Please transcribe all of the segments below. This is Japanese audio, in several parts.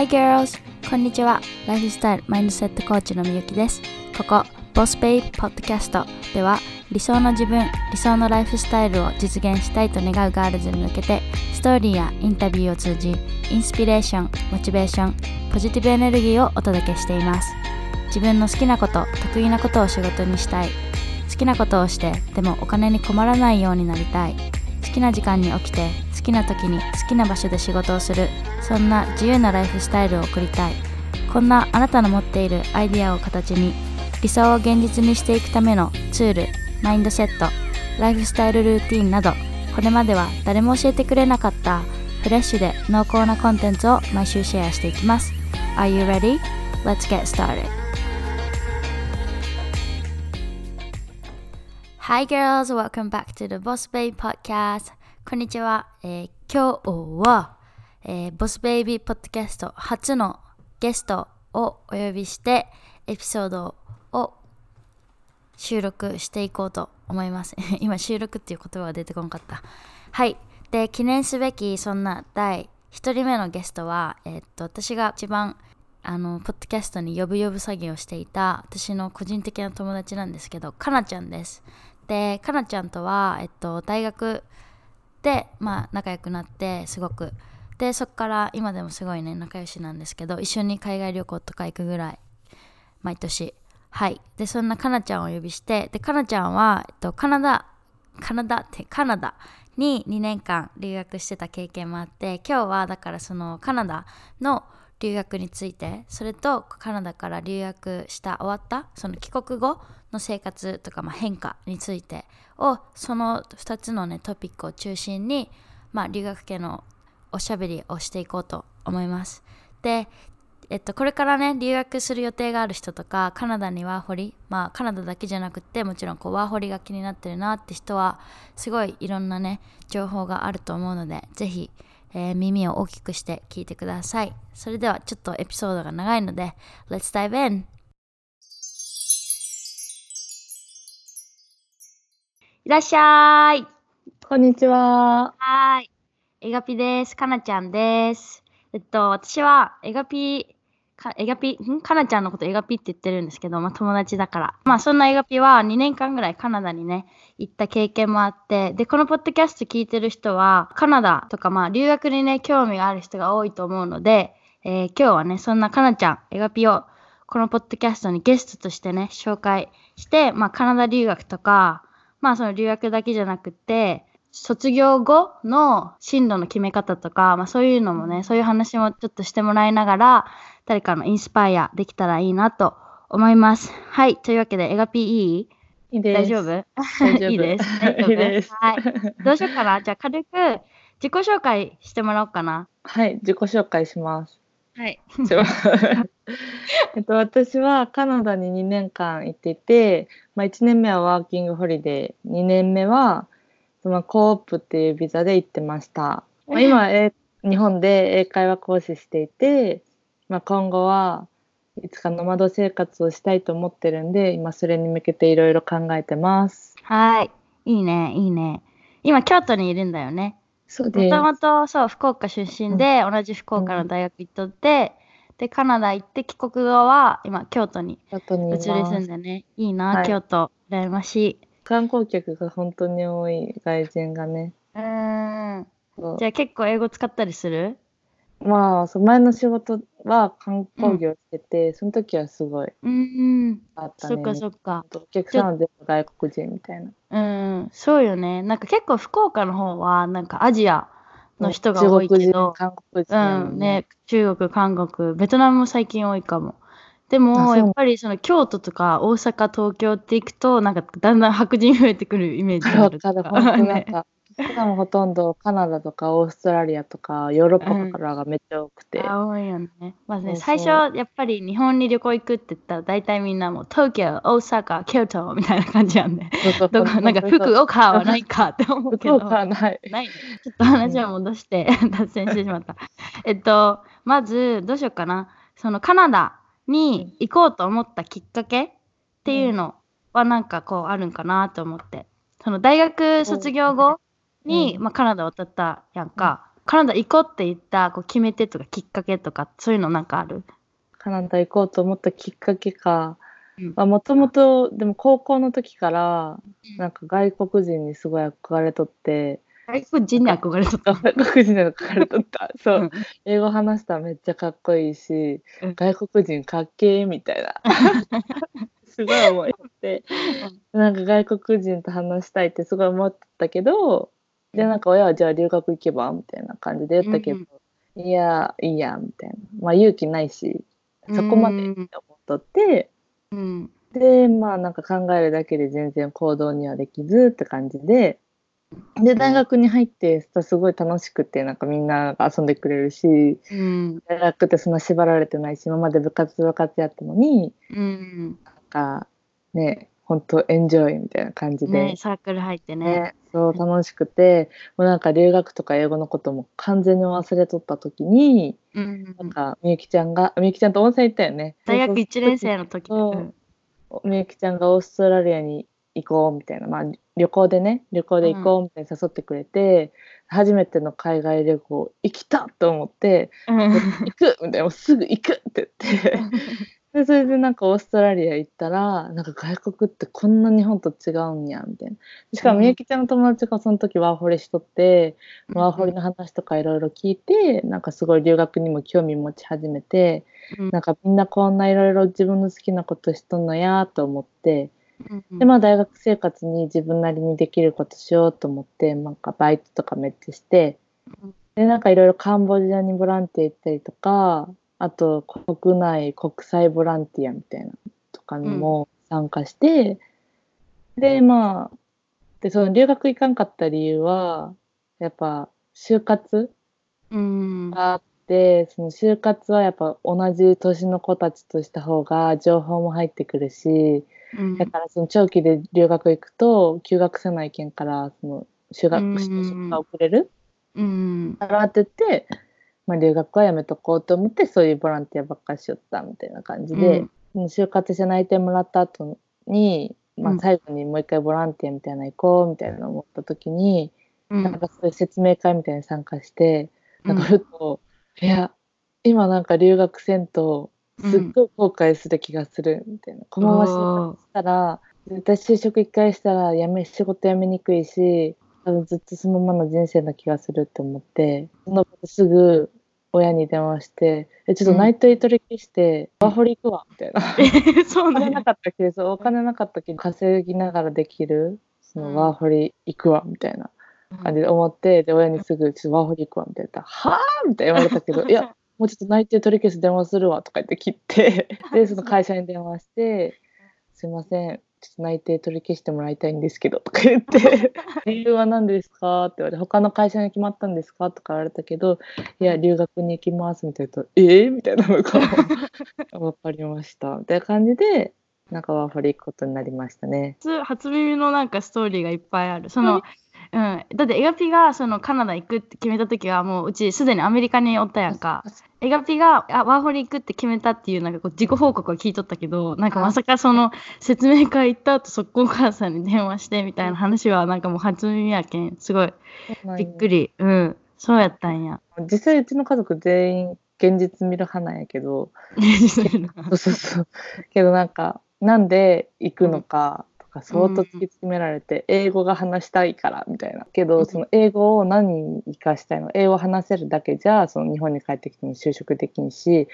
Hi girls! こんにちは。ライフスタイルマインドセットコーチのみゆきです。ここ、ボスベイポッドキャストでは理想の自分、理想のライフスタイルを実現したいと願うガールズに向けてストーリーやインタビューを通じインスピレーション、モチベーション、ポジティブエネルギーをお届けしています。自分の好きなこと、得意なことを仕事にしたい。好きなことをして、でもお金に困らないようになりたい。好きな時間に起きて好きな時に好きな場所で仕事をする。そんな自由なライフスタイルを送りたい。こんなあなたの持っているアイデアを形に理想を現実にしていくためのツールマインドセットライフスタイルルーティンなどこれまでは誰も教えてくれなかったフレッシュで濃厚なコンテンツを毎週シェアしていきます。Are you ready? Let's get started. Hi girls, welcome back to the Boss Baby Podcast. こんにちは、えー今日は、えー、ボスベイビーポッドキャスト初のゲストをお呼びしてエピソードを収録していこうと思います。今収録っていう言葉が出てこなかった。はい。で記念すべきそんな第1人目のゲストは、えーっと私が一番あのポッドキャストに呼ぶ呼ぶ詐欺をしていた私の個人的な友達なんですけどかなちゃんです。でかなちゃんとは、えっと、大学で、まあ、仲良くなってすごく。でそこから今でもすごいね仲良しなんですけど一緒に海外旅行とか行くぐらい毎年。はい。でそんなかなちゃんをお呼びしてでかなちゃんは、えっと、カナダカナダ？ってカナダに2年間留学してた経験もあって今日はだからそのカナダの留学についてそれとカナダから留学した終わったその帰国後の生活とか、まあ、変化についてをその2つのねトピックを中心に、まあ、留学系のおしゃべりをしていこうと思いますでえっと、これからね留学する予定がある人とかカナダにワーホリまあカナダだけじゃなくてもちろんこうワーホリが気になってるなって人はすごいいろんなね情報があると思うのでぜひ、えー耳を大きくして聞いてくださいそれではちょっとエピソードが長いので Let's dive in! いらっしゃいこんにちは。はーい。エガピです。かなちゃんです。えっと、私は、エガピ、かエガピ、ん？かなちゃんのことエガピって言ってるんですけど、まあ友達だから。まあそんなエガピは2年間ぐらいカナダにね、行った経験もあって、で、このポッドキャスト聞いてる人は、カナダとかまあ留学にね、興味がある人が多いと思うので、えー今日はね、そんなかなちゃん、エガピを、このポッドキャストにゲストとしてね、紹介して、まあカナダ留学とか、まあその留学だけじゃなくて、卒業後の進路の決め方とか、まあそういうのもね、そういう話もちょっとしてもらいながら、誰かのインスパイアできたらいいなと思います。はい。というわけで、エガピいいいいです。大丈夫？大丈夫 いいです。大丈夫？いいですはい。どうしようかな。じゃあ軽く自己紹介してもらおうかな。はい、自己紹介します。はい。えっと、私はカナダに2年間行っていて、まあ、1年目はワーキングホリデー、2年目は、まあ、コープっていうビザで行ってました。まあ、今、え日本で英会話講師していて、まあ、今後はいつかノマド生活をしたいと思ってるんで、今それに向けていろいろ考えてます。はい。いいね、いいね。今、京都にいるんだよね。もそうです。ともとそう福岡出身で、同じ福岡の大学行っとって、でカナダ行って帰国後は今京都に移り住ん。でね。いいな、はい。京都羨ましい。観光客が本当に多い外人がね。うーん。じゃあ結構英語使ったりする？まあそう前の仕事は観光業してて、その時はすごいうんあったね。そっかそっか。お客さんは全部外国人みたいな。うんそうよね。なんか結構福岡の方はなんかアジアの人が多い中国人、けど韓国人うんね中国韓国ベトナムも最近多いかも。でもやっぱりその京都とか大阪東京って行くとなんかだんだん白人増えてくるイメージがあるわかる、本当なんか、普段ほとんどカナダとかオーストラリアとかヨーロッパからがめっちゃ多くて。あ多いよね。まあね、最初やっぱり日本に旅行行くって言ったら大体みんなもう東京、大阪、京都みたいな感じやんね。なんか福岡はないかって思うけど。福岡はない。ないねちょっと話を戻して、脱線してしまった。えっと、まずどうしようかな。そのカナダに行こうと思ったきっかけっていうのはなんかこうあるんかなと思って。その大学卒業後に、うんまあ、カナダ渡ったやんか。カナダ行こうって言ったこう決め手とかきっかけとかそういうのなんかある？カナダ行こうと思ったきっかけかうん。もともと、でも高校の時から、なんか外国人にすごい憧れとって、外国人に憧れとった。外国人に憧れとった。そうう。ん英語話したらめっちゃかっこいいし、うん外国人かっけーみたいな。すごい思いって、なんか外国人と話したいってすごい思ったけど、で、なんか親はじゃあ留学行けばみたいな感じで言ったけど、いや、いいや、みたいな。まあ勇気ないし、そこまでって思っとって、うん。で、まあなんか考えるだけで全然行動にはできずって感じで、で、大学に入ってすごい楽しくて、なんかみんなが遊んでくれるし、うん。大学ってそんな縛られてないし、今まで部活部活やったのに、うん。なんかね、本当エンジョイみたいな感じで、ねサークル入ってね。ね、そう楽しくて、もうなんか留学とか英語のことも完全に忘れとった時に、うんなんかみゆきちゃんが、みゆきちゃんと温泉行ったよね。大学1年生の時。みゆきちゃんがオーストラリアに行こうみたいな、まあ、旅行でね旅行で行こうみたいに誘ってくれて、初めての海外旅行行きたと思って行くみたいな。もうすぐ行くって言って でそれでなんかオーストラリア行ったらなんか外国ってこんな日本と違うんやみたいな。しかもうん。みゆきちゃんの友達がその時ワーホリしとって、ワーホリの話とかいろいろ聞いてなんかすごい留学にも興味持ち始めて、うん。なんかみんなこんないろいろ自分の好きなことしとんのやと思って。うんでまあ大学生活に自分なりにできることしようと思ってなんかバイトとかめっちゃしてうん。でなんかいろいろカンボジアにボランティア行ったりとかあと国内国際ボランティアみたいなとかにも参加して、でまあでその留学行かんかった理由はやっぱ就活うん。があってその就活はやっぱ同じ年の子たちとした方が情報も入ってくるし、うん。だからその長期で留学行くと休学せないけんからその就学うん。就職が遅れるうん。からってて、まあ、留学はやめとこうと思ってそういうボランティアばっかりしよったみたいな感じで、その就活して内定もらった後に、まあう、ん。最後にもう一回ボランティアみたいな行こうみたいな思った時に、うん。なんかそういう説明会みたいに参加して、うん。なんかふと、いや今なんか留学せんとすっごい後悔する気がするみたいな、このまま就活したら絶対就職一回したらやめ仕事辞めにくいし多分ずっとそのままの人生な気がするって思ってそのすぐ親に電話して「えちょっと内定取り消してワーホリ行くわ」みたいな。そうお金ねなかったけどお金なかったけど稼ぎながらできるそうん。のワーホリ行くわみたいな感じで思ってで親にすぐ「ちょっとワーホリ行くわ」みたいな。言ったら「はあ?」みたいな言われたけど「いやもうちょっと内定取り消す電話するわ」とか言って切って。でその会社に電話して「すいません内定取り消してもらいたいんですけど」とか言って「理由は何ですか?」って言われて「他の会社に決まったんですか?」とか言われたけど「いや留学に行きます」みたいなと「えー?」みたいな向こうもわかりましたみたいな感じでなんかワーホリ行くことになりましたね。初初耳のなんかストーリーがいっぱいあるその、うん、だってエガピがそのカナダ行くって決めた時はもううちすでにアメリカにおったやんか。エガピがあワーホリ行くって決めたっていうなんかこう自己報告を聞いとったけどなんかまさかその説明会行った後速攻お母さんに電話してみたいな話はなんかもう初耳やけん。すごい。びっくり。うん。そうやったんや。実際うちの家族全員現実見る派なんやけど。そうそうそう。けどなんかなんで行くのかとか相当突き詰められて、英語が話したいからみたいな。けうん。どその英語を何に生かしたいの英語を話せるだけじゃその日本に帰ってきても就職できんし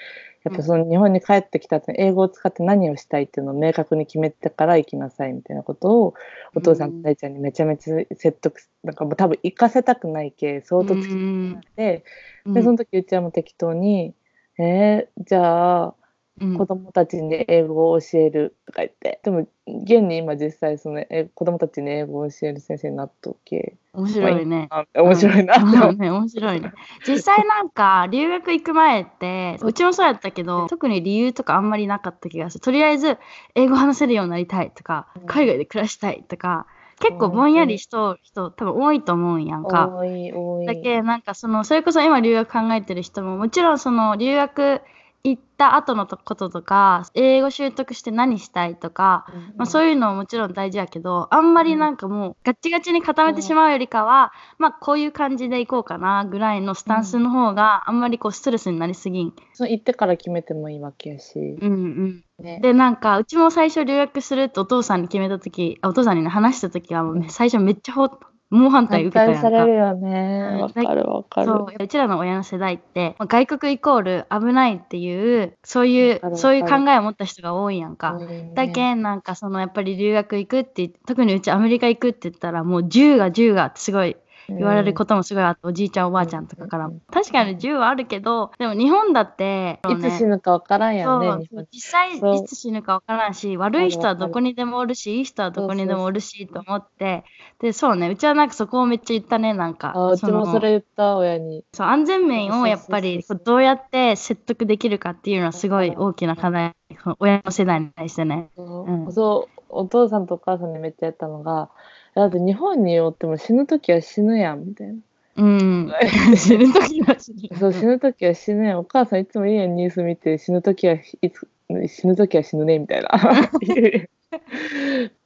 やっぱその日本に帰ってきた後に英語を使って何をしたいっていうのを明確に決めてから行きなさいみたいなことをお父さんと大ちゃんにめちゃめちゃ説得なんかもう多分行かせたくないけ相当突き詰められて、でその時うちはもう適当に「えー、じゃあうん子供たちに英語を教える」とか言って。でも現に今実際そのえ子供たちに英語を教える先生になっとっけ。面白いね。あ面白いな。うんね、面白いね。実際なんか留学行く前ってうちもそうやったけど特に理由とかあんまりなかった気がする。とりあえず英語話せるようになりたいとかうん。海外で暮らしたいとか結構ぼんやりしとる人多分多いと思うんやんか。多い多い。だけなんかそのそれこそ今留学考えてる人ももちろんその留学行った後のこととか英語習得して何したいとか、まあ、そういうのももちろん大事やけどあんまりなんかもうガッチガチに固めてしまうよりかは、まあこういう感じでいこうかなぐらいのスタンスの方があんまりこうストレスになりすぎん。そう行ってから決めてもいいわけやし。うんうん。ね、でなんかうちも最初留学するってお父さんに決めた時あお父さんに、ね、話した時はもう、ね、最初めっちゃほ猛反対受けたやんか。反対されるよね。わ、かるわかる。そううちらの親の世代って、まあ外国イコール危ないっていうそういうそういう考えを持った人が多いやんか。うんだけんなんかそのやっぱり留学行くって特にうちアメリカ行くって言ったらもう銃が銃がってすごい言われることもすごいあって、おじいちゃんおばあちゃんとかからも、うん確かに銃はあるけどでも日本だって、いつ死ぬかわからんやんね、実際いつ死ぬかわからんし悪い人はどこにでもおるしいい人はどこにでもおるしと思ってでそうね。うちはなんかそこをめっちゃ言ったねなんか。あうちもそれ言った親に。そう安全面をやっぱりどうやって説得できるかっていうのはすごい大きな課題。親の世代に対してね。そう。うん。そうお父さんとお母さんにめっちゃやったのがだって日本におっても死ぬ時は死ぬやんみたいな。うん、死ぬ時は死ぬ。そう死ぬ時は死ぬ。やんお母さんいつもいいやんニュース見て死ぬ時はいつ死ぬ時は死ぬねみたいな。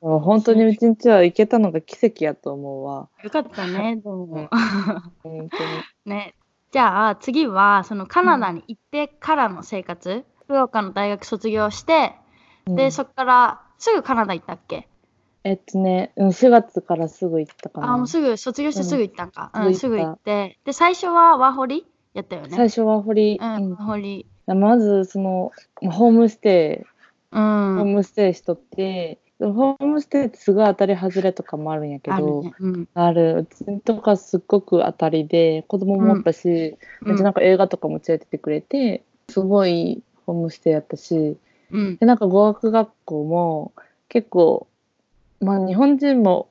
もう本当にうちんちは行けたのが奇跡やと思うわ。よかったね、でも。本当に。ね。じゃあ次はそのカナダに行ってからの生活、福岡の大学卒業して、で、うん。そっからすぐカナダ行ったっけ？えっとねうん4月からすぐ行ったかなあ、もうすぐ卒業してすぐ行ったんか。ううんん、すぐ行って。で、最初はワーホリやったよね。最初は堀、うん、うんワーホリ。まずそのホームステイうん。ホームステイしとって、ホームステイってすごい当たり外れとかもあるんやけあるど、ね。うん。あるうちとかすっごく当たりで子供もおったし、めっちゃなんか映画とかも連れてってくれてすごいホームステイやったしうん。でなんか語学学校も結構まあ日本人も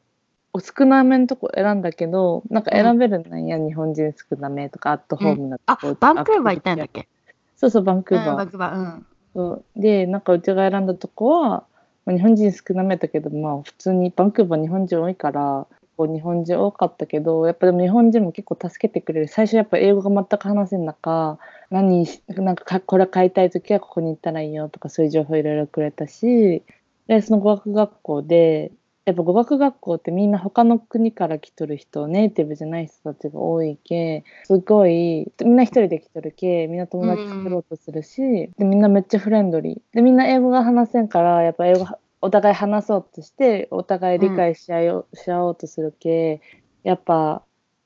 少なめのとこ選んだけどなんか選べるんや、日本人少なめとかアットホームなとあこ、バンクーバー行ったんだっけ？そうそうバンクうん、ー。バー、バンクーバー。うん。そう。でなんかうちが選んだとこは、まあ、日本人少なめだけどまあ普通にバンクーバー日本人多いからこう日本人多かったけどやっぱでも日本人も結構助けてくれる。最初やっぱ英語が全く話せん中何しなんかかこれ買いたい時はここに行ったらいいよとかそういう情報いろいろくれたしでその語学学校でやっぱ語学学校ってみんな他の国から来とる人ネイティブじゃない人たちが多いけすごいみんな一人で来とるけみんな友達作ろうとするし、でみんなめっちゃフレンドリー。でみんな英語が話せんからやっぱ英語はお互い話そうとしてお互い理解し合いおう、し合おうとするけやっぱ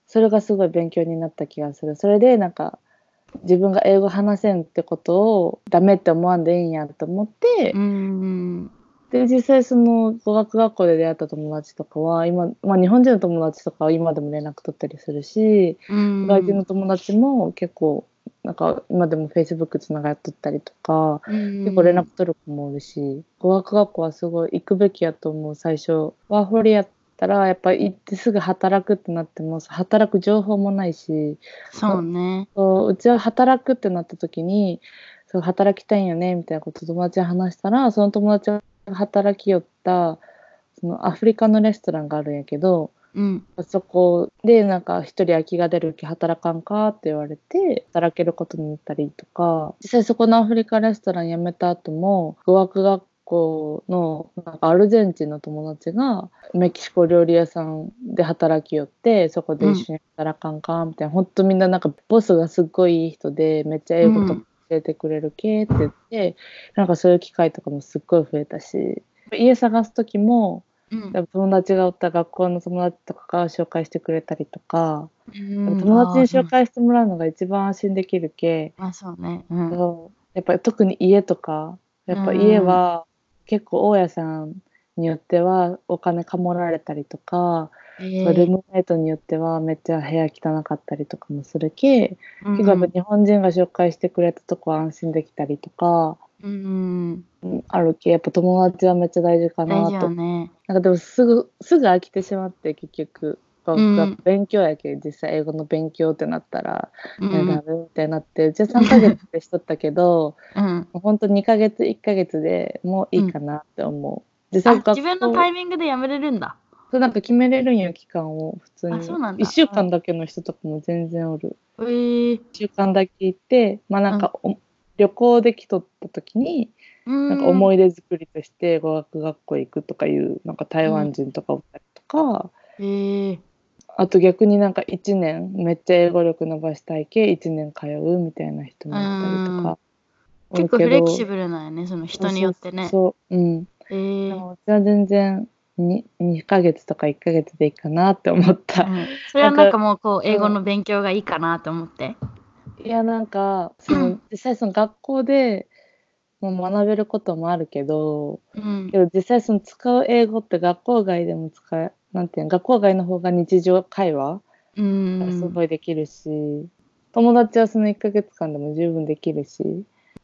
それがすごい勉強になった気がする。それでなんか自分が英語話せんってことをダメって思わんでいいんやと思って、うん。で実際その語学学校で出会った友達とかは今、まあ、日本人の友達とかは今でも連絡取ったりするし、うん。外人の友達も結構なんか今でも Facebook つながっとったりとか、結結構連絡取る子もおるし語学学校はすごい行くべきやと思う最初ワーホリやったらやっぱり行ってすぐ働くってなっても働く情報もないしそうね。そううちは働くってなった時にそう働きたいんよねみたいなこと友達に話したらその友達が働きよったそのアフリカのレストランがあるんやけどうん。そこでなんか一人空きが出る気働かんかって言われて働けることになったりとか実際そこのアフリカレストラン辞めた後も語学学校のなんかアルゼンチンの友達がメキシコ料理屋さんで働きよってそこで一緒に働かんかみたいな、ほんとみんななんかボスがすっごいいい人でめっちゃ英語とか教えてくれるけって言って、なんかそういう機会とかもすっごい増えたし家探す時も友達がおった学校の友達とかが紹介してくれたりとか、うん。友達に紹介してもらうのが一番安心できるけ、あ、そうね。うん。やっぱり特に家とかやっぱ家は結構大家さんによってはお金かもられたりとか、えルームメイトによってはめっちゃ部屋汚かったりとかもするけ、うん結構日本人が紹介してくれたとこは安心できたりとか、うん。うんあるけやっぱ友達はめっちゃ大事かなとよね。なんかでもすぐすぐ飽きてしまって結局、勉強やけど実際英語の勉強ってなったら、うん。メみたいになってうちは3ヶ月でしとったけど うん。もうほんと2ヶ月1ヶ月でもういいかなって思う。実あ、際学校自分のタイミングでやめれるんだ。そうなんか決めれるんよ期間を普通に。あそうなんだ。1週間だけの人とかも全然おる。え。ー、1週間だけ行ってまあなんかお、旅行で来とった時にななんか思い出作りとして語学学校行くとかいうなんか台湾人とかおったりとか、へえ。あと逆になんか1年めっちゃ英語力伸ばしたいけ1年通うみたいな人もいたりとか。結構フレキシルブルなんよねその人によってね。そうう。うん。へえでも私は全然 2, 2ヶ月とか1ヶ月でいいかなって思った。うん。それはなんかもうこう英語の勉強がいいかなと思って。いやなんかその実際その学校でもう学べることもあるけどうん。けど実際その使う英語って学校外でも使えなんていうの学校外の方が日常会話うん。がすごいできるし、友達はその1ヶ月間でも十分できるし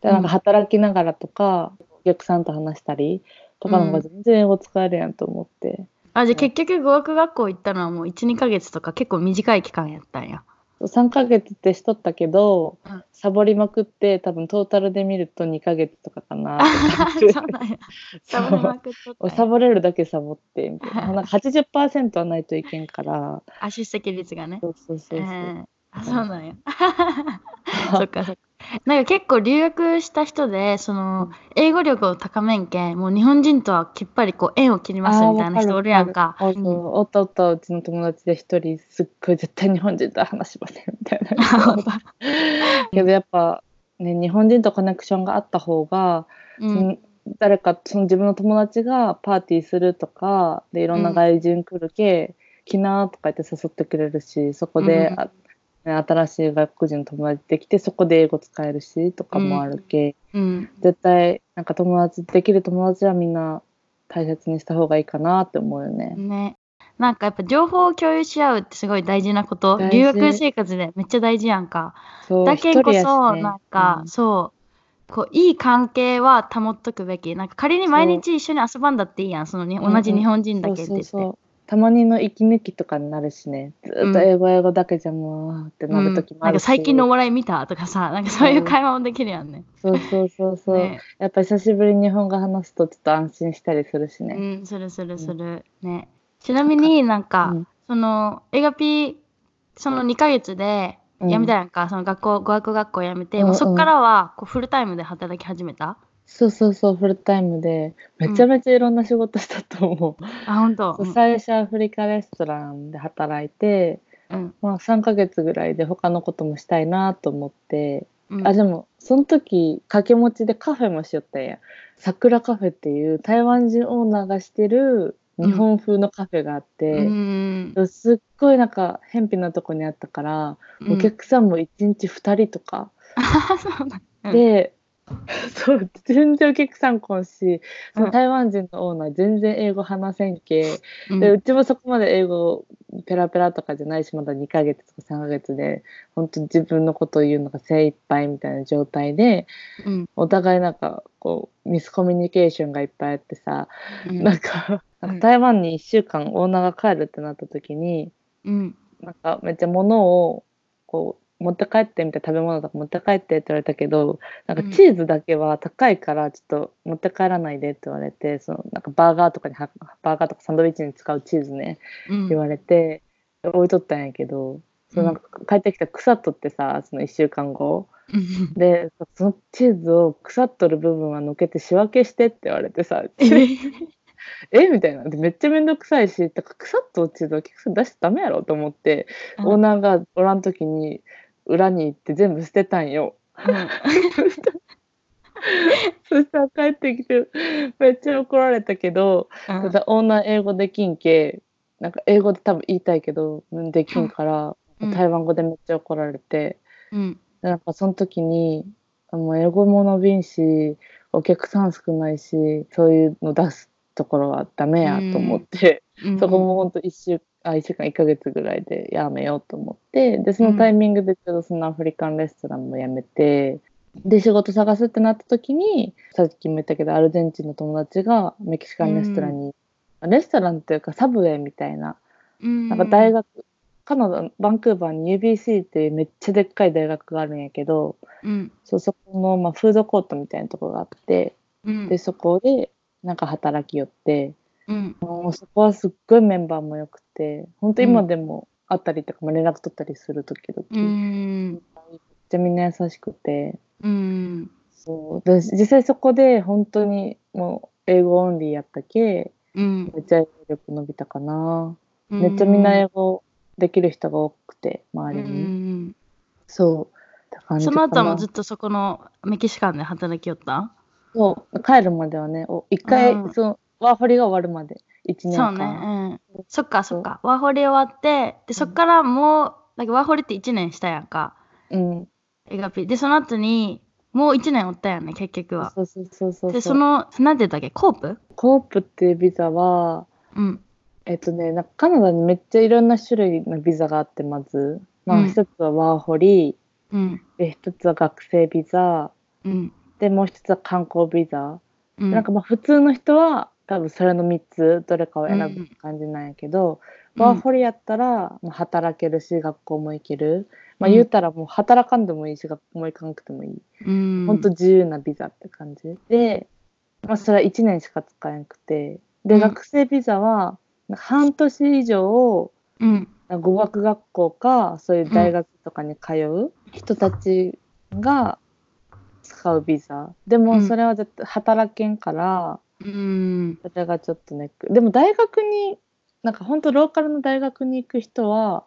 でなんか働きながらとか、お客さんと話したりとかの方が全然英語使えるやんと思って。あじゃあ結局語学学校行ったのはもう12ヶ月とか結構短い期間やったんや。3ヶ月ってしとったけど、うん。サボりまくって多分トータルで見ると2ヶ月とかかな。っ てそうなんや。サボりまくっとったサボれるだけサボってみたいな。なんか80%はないといけんから。あ出席率がね。そうそうそうそう、えー。あそうなんや。そっかそっかなんか結構留学した人でその英語力を高めんけんもう日本人とはきっぱりこう縁を切りますみたいな人おるやんか。あうおったおったうちの友達で一人すっごい絶対日本人とは話しませんみたいな。けどやっぱね日本人とコネクションがあった方が、うん。誰かその自分の友達がパーティーするとかでいろんな外人来るけ、来なとか言って誘ってくれるしそこで、うん新しい外国人の友達できてそこで英語使えるしとかもあるけ、うん。絶対なんか友達できる友達はみんな大切にした方がいいかなって思うよね。ね。なんかやっぱ情報を共有し合うってすごい大事なこと。留学生活でめっちゃ大事やんか。だけんこそ、ね。なんか、うん。そうこういい関係は保っとくべき。なんか仮に毎日一緒に遊ばんだっていいやん。そのにうんうん同じ日本人だけって言って、そうそうたまにの息抜きとかになるしね。ずーっと英語英語だけじゃもうってなる時もあるし、なんか最近のお笑い見たとかさなんかそういう会話もできるやんね。そうそうそうそう、ね。やっぱり久しぶりに日本語話すとちょっと安心したりするしうね、んするするする、ね。ちなみになんか、うん。その映画ピーその2ヶ月でうん。辞めたやんか、その学校語学学校辞めて、うんうん。もうそっからはこうフルタイムで働き始めた？そうそうそうフルタイムで。めちゃめちゃいろんな仕事したと思う、あ本当。そう最初アフリカレストランで働いて、うん。まあ、3ヶ月ぐらいで他のこともしたいなと思って、うん。あでもその時掛け持ちでカフェもしよったんや。桜カフェっていう台湾人オーナーがしてる日本風のカフェがあって、うん。すっごいなんか偏僻なとこにあったから、うん。お客さんも1日2人とか、でそう全然お客さん来んしそうん。の台湾人のオーナー全然英語話せんけ、うん。でうちもそこまで英語ペラペラとかじゃないしまだ2ヶ月とか3ヶ月で本当自分のことを言うのが精一杯みたいな状態でうん。お互いなんかこうミスコミュニケーションがいっぱいあってさ、うん。なんかうん。なんか台湾に1週間オーナーが帰るってなった時にうん。なんかめっちゃ物をこう持って帰ってみたいな食べ物とか持って帰ってって言われたけどなんかうん。チーズだけは高いからちょっと持って帰らないでって言われてそのなんかバーガーとかにはバーガーとかサンドイッチに使うチーズねうん。言われて置いとったんやけど、そのなんか帰ってきたら腐っとってさその1週間後。うん。でそのチーズを腐っとる部分は抜けて仕分けしてって言われてさ。え みたいな。でめっちゃめんどくさいしだから腐っとるチーズは結局出しちゃダメやろと思って、うん。オーナーがおらん時に裏に行って全部捨てたんよ。そしたら帰ってきてめっちゃ怒られたけど、うん。ただオーナー英語できんけなんか英語で多分言いたいけどうんできんから、うん。台湾語でめっちゃ怒られて、うん。でなんかその時にあもう英語も伸びんしお客さん少ないしそういうの出すところはダメやと思って、うん。そこもほんと1週あ1週間1ヶ月ぐらいでやめようと思ってでそのタイミングでちょうどそのアフリカンレストランも辞めてで仕事探すってなった時にさっきも言ったけどアルゼンチンの友達がメキシカンレストランに、レストランっていうかサブウェイみたいなうん。なんか大学、カナダバンクーバーに UBC っていうめっちゃでっかい大学があるんやけどうん。そうそこの、まあ、フードコートみたいなところがあってうん。でそこでなんか働きよってうん。もうそこはすっごいメンバーもよくて本当今でも会ったりとか、まあ連絡取ったりする時々、うめっんちゃみんな優しくて。うん。そう。で実際そこで本当にもう英語オンリーやったけうん。めっちゃ英語力伸びたかな、めっちゃみんな英語できる人が多くて周うんうりに、ん。そう。その後もずっとそこのメキシカンで働きよった？そう。帰るまではねお一回、うん。そのワーホリが終わるまで1年間そうね、うん。そっかそっか。ワーホリ終わって、でそっからもう、だけどワーホリって1年したやんか。うんエガピ。で、その後に、もう1年おったやんね、結局は。そうそうそうそうで、その、なんて言ったっけ、コープ？コープっていうビザはうん。えっとねなんかカナダにめっちゃいろんな種類のビザがあってまず、まあ、うん一つはワーホリうん。で一つは学生ビザうん。でもう一つは観光ビザ、うん。なんかまあ普通の人は多分それの3つどれかを選ぶって感じなんやけど、うん。ワーホリやったらまあ働けるし学校も行ける、まあ、うん。言うたらもう働かんでもいいし学校も行かなくてもいい、うん、ほんと自由なビザって感じ。で、まあ、それは1年しか使えなくて。で、うん。学生ビザは半年以上うん。語学学校かそういう大学とかに通う人たちが使うビザ。でうん。もそれは絶対働けんからうん。それがちょっとネック。でも大学になんか本当ローカルの大学に行く人は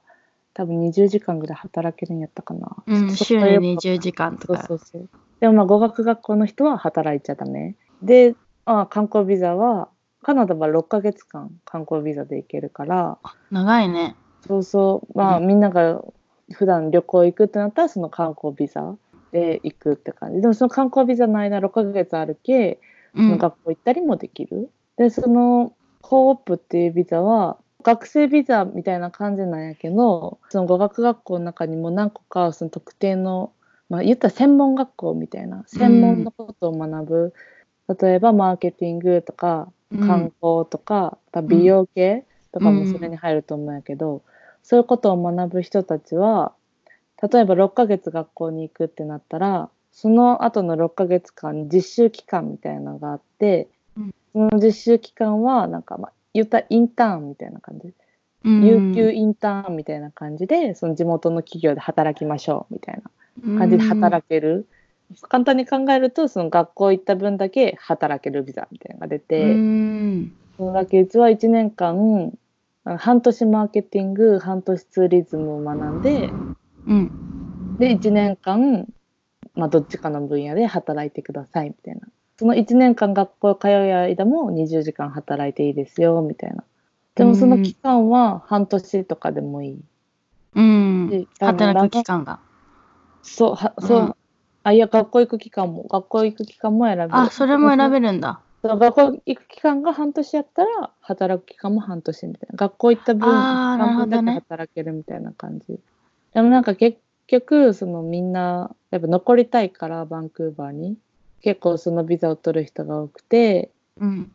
多分20時間ぐらい働けるんやったかな、うん、そ週に20時間とそうか。そうそう。でもまあ語学学校の人は働いちゃダメ。で、あ、観光ビザはカナダは6ヶ月間観光ビザで行けるから。長いね。そうそう。まあ、うん。みんなが普段旅行行くってなったらその観光ビザで行くって感じ。でもその観光ビザの間6ヶ月あるけ、の学校行ったりもできる？でそのコープっていうビザは学生ビザみたいな感じなんやけどその語学学校の中にも何個かその特定のまあ言ったら専門学校みたいな専門のことを学ぶ、例えばマーケティングとかうん。観光とか、美容系とかもそれに入ると思うんやけど、そういうことを学ぶ人たちは例えば6ヶ月学校に行くってなったらその後の6ヶ月間実習期間みたいなのがあって、うん。その実習期間はなんかまあ言ったらインターンみたいな感じ、うん。有給インターンみたいな感じでその地元の企業で働きましょうみたいな感じで働ける、簡単に考えるとその学校行った分だけ働けるビザみたいなのが出て、うん。そのだけうちは1年間半年マーケティング半年ツーリズムを学んでうん。で1年間、まあ、どっちかの分野で働いてくださいみたいな。その1年間学校通う間も20時間働いていいですよみたいな。でもその期間は半年とかでもいい、うん。で。働く期間が。そうはそう、うん。あいや学校行く期間も学校行く期間も選べる。あ、それも選べるんだ。学校行く期間が半年やったら働く期間も半年みたいな。学校行った分半分だけ働けるみたいな感じ、でもなんか結局そのみんなやっぱ残りたいからバンクーバーに結構そのビザを取る人が多くてうん。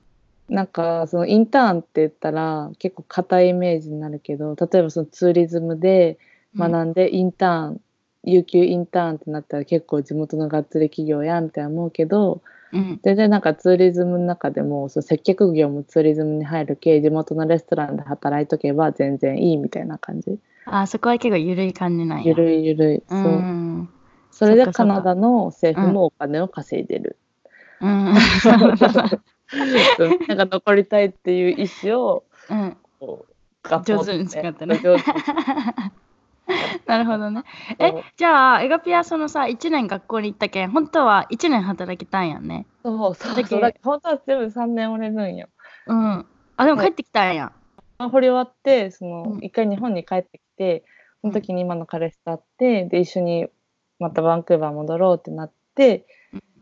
なんかそのインターンって言ったら結構硬いイメージになるけど例えばそのツーリズムで学んでインターン、有給インターンってなったら結構地元のがっつり企業やんみたいな思うけどうん。全然なんかツーリズムの中でもそう接客業もツーリズムに入る系地元のレストランで働いとけば全然いいみたいな感じあ、そこは結構緩い感じなんや。ゆるいゆるい、うそうん。それでカナダの政府もお金を稼いでる、うん。そうなんか残りたいっていう意思をうん。こうガポッ上手に使ってねなるほどね。え、じゃあ、エガピアそのさ、1年学校に行ったけん、本当は1年働きたいんやんね。そうそうそうだ本当は全部3年おれるんようん。あ、でも帰ってきたんや。掘り終わってそのうん一回日本に帰ってきてその時に今の彼氏と会ってで一緒にまたバンクーバー戻ろうってなって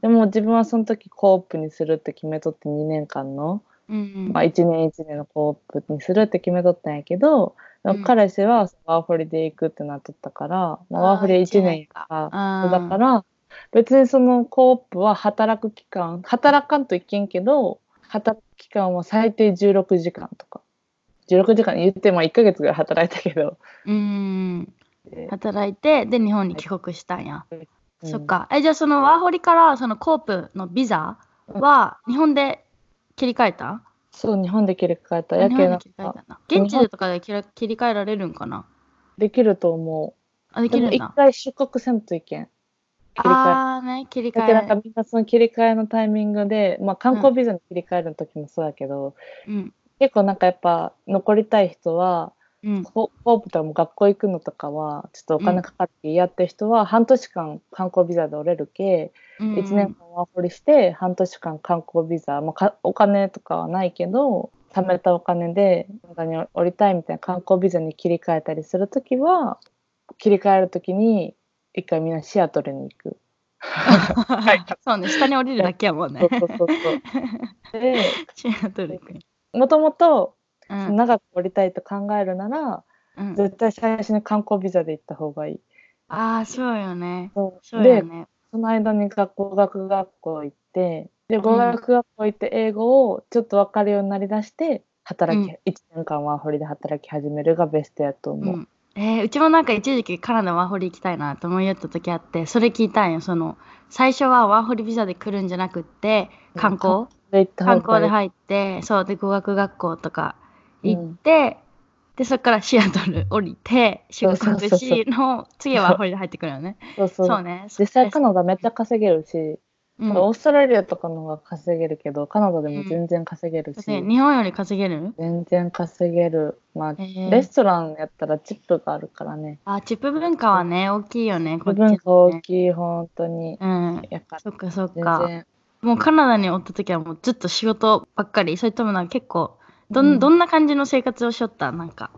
でも自分はその時コープにするって決めとって2年間の、うん。まあ、1年1年のコープにするって決めとったんやけど彼氏はワーホリで行くってなっとったから、まあ、ワーホリ1年やか。らだから別にそのコープは働く期間働かんといけんけど働く期間は最低16時間とか16時間言っても1ヶ月ぐらい働いたけど、うん。で働いて、で、日本に帰国したんや。うんそっか。え、じゃあそのワーホリからそのコープのビザは日本で切り替えた？そう日本で切り替えたあやけな。現地でとかで切り切り替えられるんかな？できると思あ、でうでも一きるんだ。回出国せんといけん切り替えああね、切り替だけどなんかえ。みんなその切り替えのタイミングで、まあ、観光ビザに切り替える時もそうだけど、うん。結構なんかやっぱ残りたい人はうん。ホホープとかも学校行くのとかはちょっとお金かかって嫌って人は半年間観光ビザで折れるけ、うん1年間ワーホリして半年間観光ビザ、まあ、かお金とかはないけど貯めたお金でカナダに降りたいみたいな観光ビザに切り替えたりするときは切り替えるときに一回みんなシアトルに行く。そうね、下に降りるだけやもんねそう。そうそうそう。でシアトル君。もともとうん。長く降りたいと考えるなら、うん、絶対最初に観光ビザで行った方がいい。ああ、そうよね。そうでね。その間に学校語学学校行ってで語学学校行って英語をちょっと分かるようになりだして働き、うん1年間ワーホリで働き始めるがベストやとう思う。ん。えーうちもなんか一時期カナダワーホリ行きたいなと思いよった時あって、それ聞いたんよ。その、最初はワーホリビザで来るんじゃなくって、観光、で行った観光で入って、そうで語学学校とか行って、で、そっからシアトル降りて、仕事そうそうそうしの、次はホリで入ってくるよね。そうそうね。実際カナダめっちゃ稼げるし、うんオーストラリアとかの方が稼げるけどカナダでも全然稼げるし、ね日本より稼げる？全然稼げる。まあ、へーレストランやったらチップがあるからね。あ、チップ文化はね、大きいよね、こっち文化大ね。きい、本当に。うん。やからそっかそっ全か。然。もうカナダにおった時はもうずっと仕事ばっかりそれともなんか結構どん,、うん。どんな感じの生活をしよった？なんか。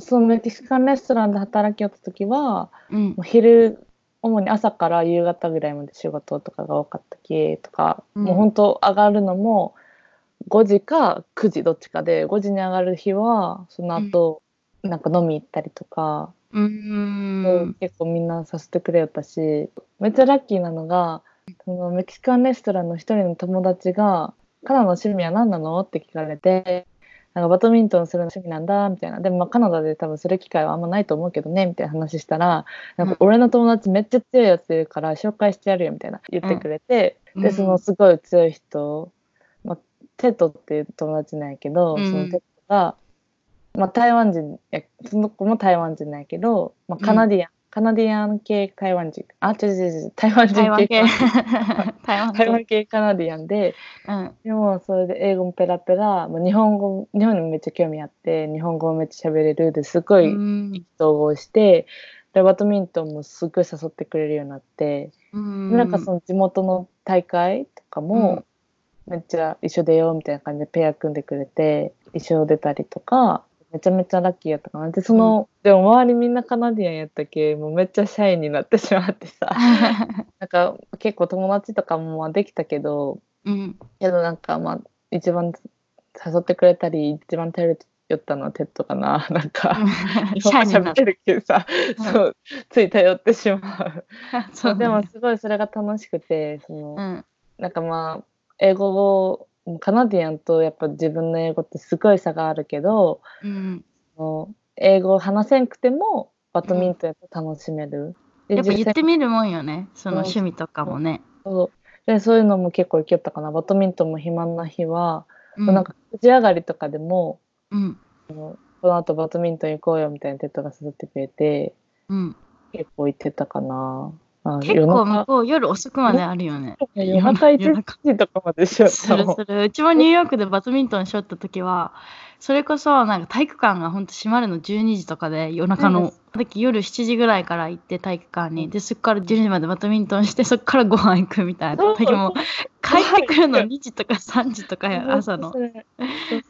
そのメキシカンレストランで働きよった時は、うん。もう昼主に朝から夕方ぐらいまで仕事とかが多かったきとか、うん。もう本当上がるのも5時か9時どっちかで5時に上がる日はその後、なんか飲み行ったりとか、うん。結構みんなさせてくれよったしめっちゃラッキーなのがそのメキシカンレストランの一人の友達が「カナダの趣味は何なの?」って聞かれて。なんかバドミントンするの趣味なんだみたいなでもまあカナダで多分する機会はあんまないと思うけどねみたいな話したらなんか俺の友達めっちゃ強いやついるから紹介してやるよみたいな言ってくれて、うんでそのすごい強い人、まあ、テトっていう友達なんやけど、うんそのテトが、まあ、台湾人やその子も台湾人なんやけど、まあ、カナディアン、カナディアン系台湾人。あ違う違う違う。台湾人系。台湾系。カナディアンでうん。でもそれで英語もペラペラ、まあ、日本語日本にもめっちゃ興味あって日本語もめっちゃ喋れるですごいうん。統合して、でバドミントンもすっごい誘ってくれるようになって、うん。でなんかその地元の大会とかもめっちゃ一緒出ようみたいな感じでペア組んでくれて一緒出たりとかめちゃめちゃラッキーやったかな。でその、でも周りみんな Canadian やったけもうめっちゃシャイになってしまってさ。なんか結構友達とかもまあできたけどうん。けどなんかまあ一番誘ってくれたり一番頼りよったのはテッドかな。なんか。日シャイになっ本語喋れるけどさ、うん。そうつい頼ってしまう。た そうでもねすごいそれが楽しくてその、うん。なんかまあ英語をカナディアンとやっぱ自分の英語ってすごい差があるけどうん。その英語を話せんくてもバドミントンやっぱ楽しめる。でやっぱ言ってみるもんよね。そのう。ん趣味とかもね。そう。でそういうのも結構行きよったかな。バドミントンも暇な日は、うん。なんか9時上がりとかでもうん。この後バドミントン行こうよみたいなテッドが誘ってくれてうん。結構行ってたかな。あ結構向こう夜遅くまであるよね。夜中1夜中時とかまでしよっす。るする。うちもニューヨークでバドミントンしよった時はそれこそなんか体育館がほんと閉まるの12時とかで夜中の。うん。時夜7時ぐらいから行って体育館に。でそこから12時までバドミントンしてそこからご飯行くみたいな。時も帰ってくるの2時とか3時とかや朝の。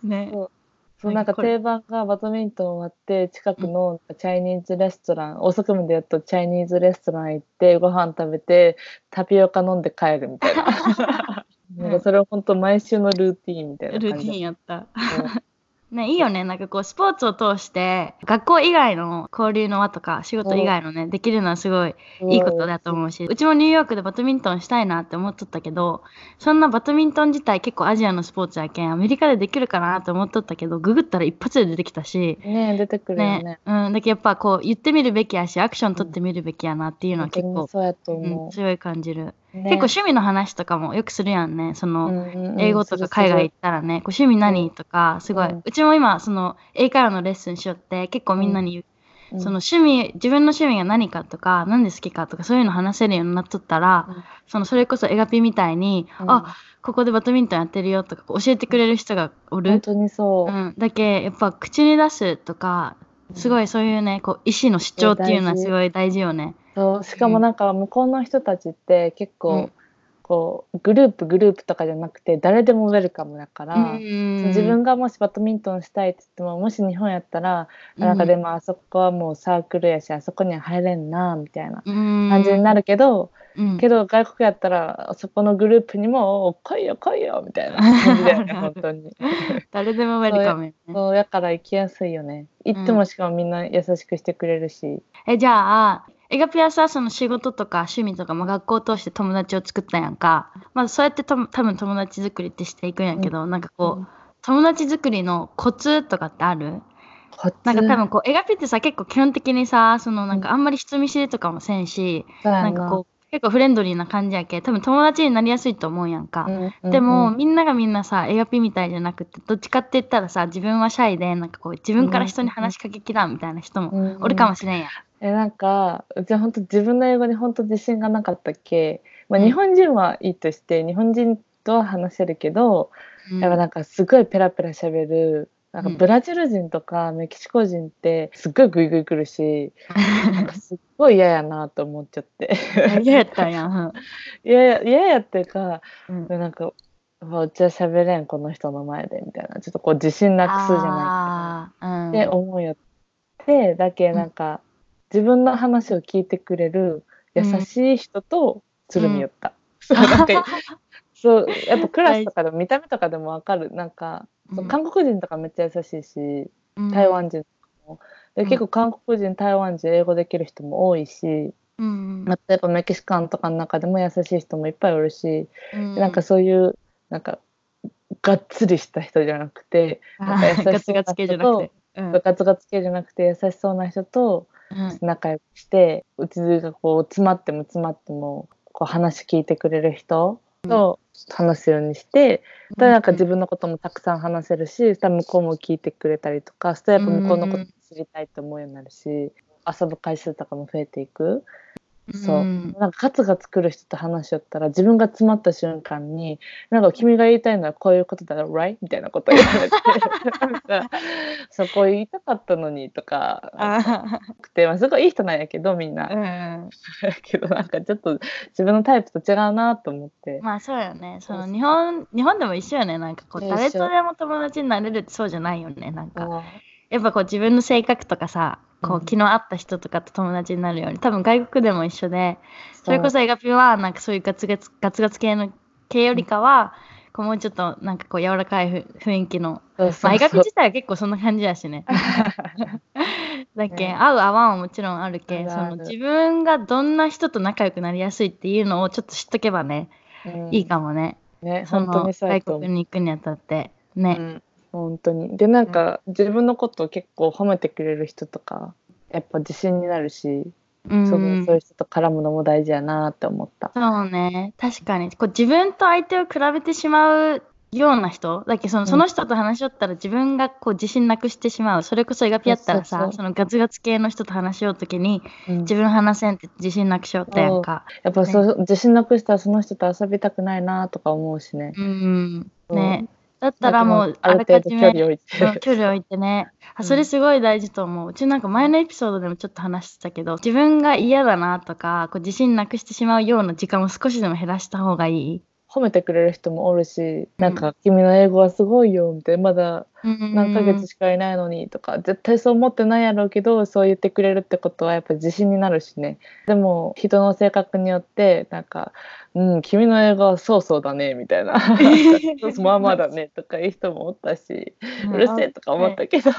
ねそうなんか定番がバドミントン終わって近くのチャイニーズレストラン、遅くまでやっとチャイニーズレストラン行ってご飯食べてタピオカ飲んで帰るみたいな。なんかそれは本当毎週のルーティーンみたいなルーティンやったねいいよね。なんかこうスポーツを通して学校以外の交流の輪とか仕事以外のねできるのはすごいいいことだと思うし、うちもニューヨークでバドミントンしたいなって思っとったけど、そんなバドミントン自体結構アジアのスポーツやけん、アメリカでできるかなって思っとったけど、ググったら一発で出てきたし、ね出てくるよね。ね、うん、だけどやっぱこう言ってみるべきやし、アクション取ってみるべきやなっていうのは結構、本当にそうやとう。ん、思強い感じる。結構趣味の話とかもよくするやんね、その、うんうんうん。英語とか海外行ったらね、こう趣味何とか、すごい、うちも今、その、英会話のレッスンしよって、結構みんなに言う、うん。その趣味自分の趣味が何かとか何で好きかとかそういうの話せるようになっとったら、うん。そのそれこそエガピみたいに、うん。あここでバドミントンやってるよとか教えてくれる人がおる。本、当にそう。う。ん、だけやっぱ口に出すとかすごいそういうねこう意思の主張っていうのはすごい大事よね。そうしかもなんか向こうの人たちって結構、うんこうグループグループとかじゃなくて誰でもウェルカムだから、うん自分がもしバドミントンしたいって言ってももし日本やったら、うんなんかでもあそこはもうサークルやしあそこには入れんなみたいな感感じになるけど、うんけど外国やったらそこのグループにも来いよ来いよみたいな 感じだよね本当に。誰でもウェルカムよね。そうやから行きやすいよね。行ってもしかもみんな優しくしてくれるし。えじゃあエガピアさその仕事とか趣味とか、まあ、学校を通して友達を作ったやんか、まあ、そうやってと多分友達作りってしていくんやけど、なんかこう、うん。友達作りのコツとかってある？なんか多分こうエガピってさ結構基本的にさそのなんかあんまり人見知りとかもせんし、そうやな。んかこう結構フレンドリーな感じやけ多分友達になりやすいと思うやんか、うんうんでも、うんみんながみんなさエガピみたいじゃなくてどっちかって言ったらさ自分はシャイでなんかこう自分から人に話しかけきらんみたいな人もおるかもしれんやん。えなんかうちは本当自分の英語に本当自信がなかったっけ、まあ、うん。日本人はいいとして、日本人とは話せるけど、うん。やっぱなんかすごいペラペラ喋るなんかうん。ブラジル人とかメキシコ人ってすっごいグイグイ来るし、なんかすっごい嫌やなと思っちゃって。嫌やったんや。ん。嫌や嫌やっていうかうん。でなんかうちは喋れんこの人の前でみたいな。ちょっとこう自信なくすじゃないって思うよってだけなんか、自分の話を聞いてくれる優しい人とつるみ寄った。そう やっぱクラスとかでも見た目とかでもわかる。なんか、そううん韓国人とかめっちゃ優しいしうん。台湾人とかも、でうん。結構韓国人台湾人英語できる人も多いし、うん。またやっぱメキシカンとかの中でも優しい人もいっぱいおるし、うん。なんかそういうなんかがっつりした人じゃなくてなんか優しそうなガツガツ系じゃなくて。優しそうな人とうん仲良くしてうちがこう詰まっても詰まってもこう話聞いてくれる人と話すようにして、でなんか自分のこともたくさん話せるし向こうも聞いてくれたりとかそしたらやっぱ向こうのこと知りたいと思うようになるし、遊ぶ回数とかも増えていく。そう、ん。なんかガツガツ来る人と話しよったら自分が詰まった瞬間になんか君が言いたいのはこういうことだろ right? みたいなこと言われて。そこ言いたかったのにとかあて、まあ、すごいいい人なんやけどみんな、ーうん。だけどなんかちょっと自分のタイプと違うなと思って、まあそうよね。その日本日本でも一緒よね。なんかこう誰とでも友達になれるってそうじゃないよね。なんか。あやっぱこう自分の性格とかさ、こううん昨日会った人とかと友達になるように、多分外国でも一緒で、ーそれこそエガピはなんかそういうガツガツガツガツ系の系よりかは、こうもうちょっとなんかこう柔らかいふ雰囲気の、そうそうまあ、エガピそう自体は結構そんな感じやしね。だけ、ね。合う合わんはもちろんあるけその自分がどんな人と仲良くなりやすいっていうのをちょっと知っとけばね、うん。いいかもね。ねその外国に行くにあたって。ね。うん、本当にでなんか、自分のことを結構褒めてくれる人とかやっぱ自信になるし、うんそうそういう人と絡むのも大事やなって思った。そうね。確かに。こう自分と相手を比べてしまうような人だけどそのその人と話しよったら自分がこう自信なくしてしまう。それこそエガピやったらさ、そのガツガツ系の人と話しようときにうん自分話せんって自信なくしよったやんか。やっぱそう、自信なくしたらその人と遊びたくないなとか思うしね。うん。ね。だったらもうあらかじめ距離を置いうんて。距離を置いてね。あうんそれすごい大事と思う。うちなんか前のエピソードでもちょっと話してたけど、自分が嫌だなとか、こう自信なくしてしまうような時間を少しでも減らした方がいい。褒めてくれる人もおるし、なんか君の英語はすごいよみたいな、まだ何ヶ月しかいないのにとか、絶対そう思ってないやろうけど、そう言ってくれるってことはやっぱ自信になるしね。でも人の性格によって、なんか、うん、君の英語はそうそうだねみたいな、まあまあだねとかいう人もおったし、うるせえとか思ったけど、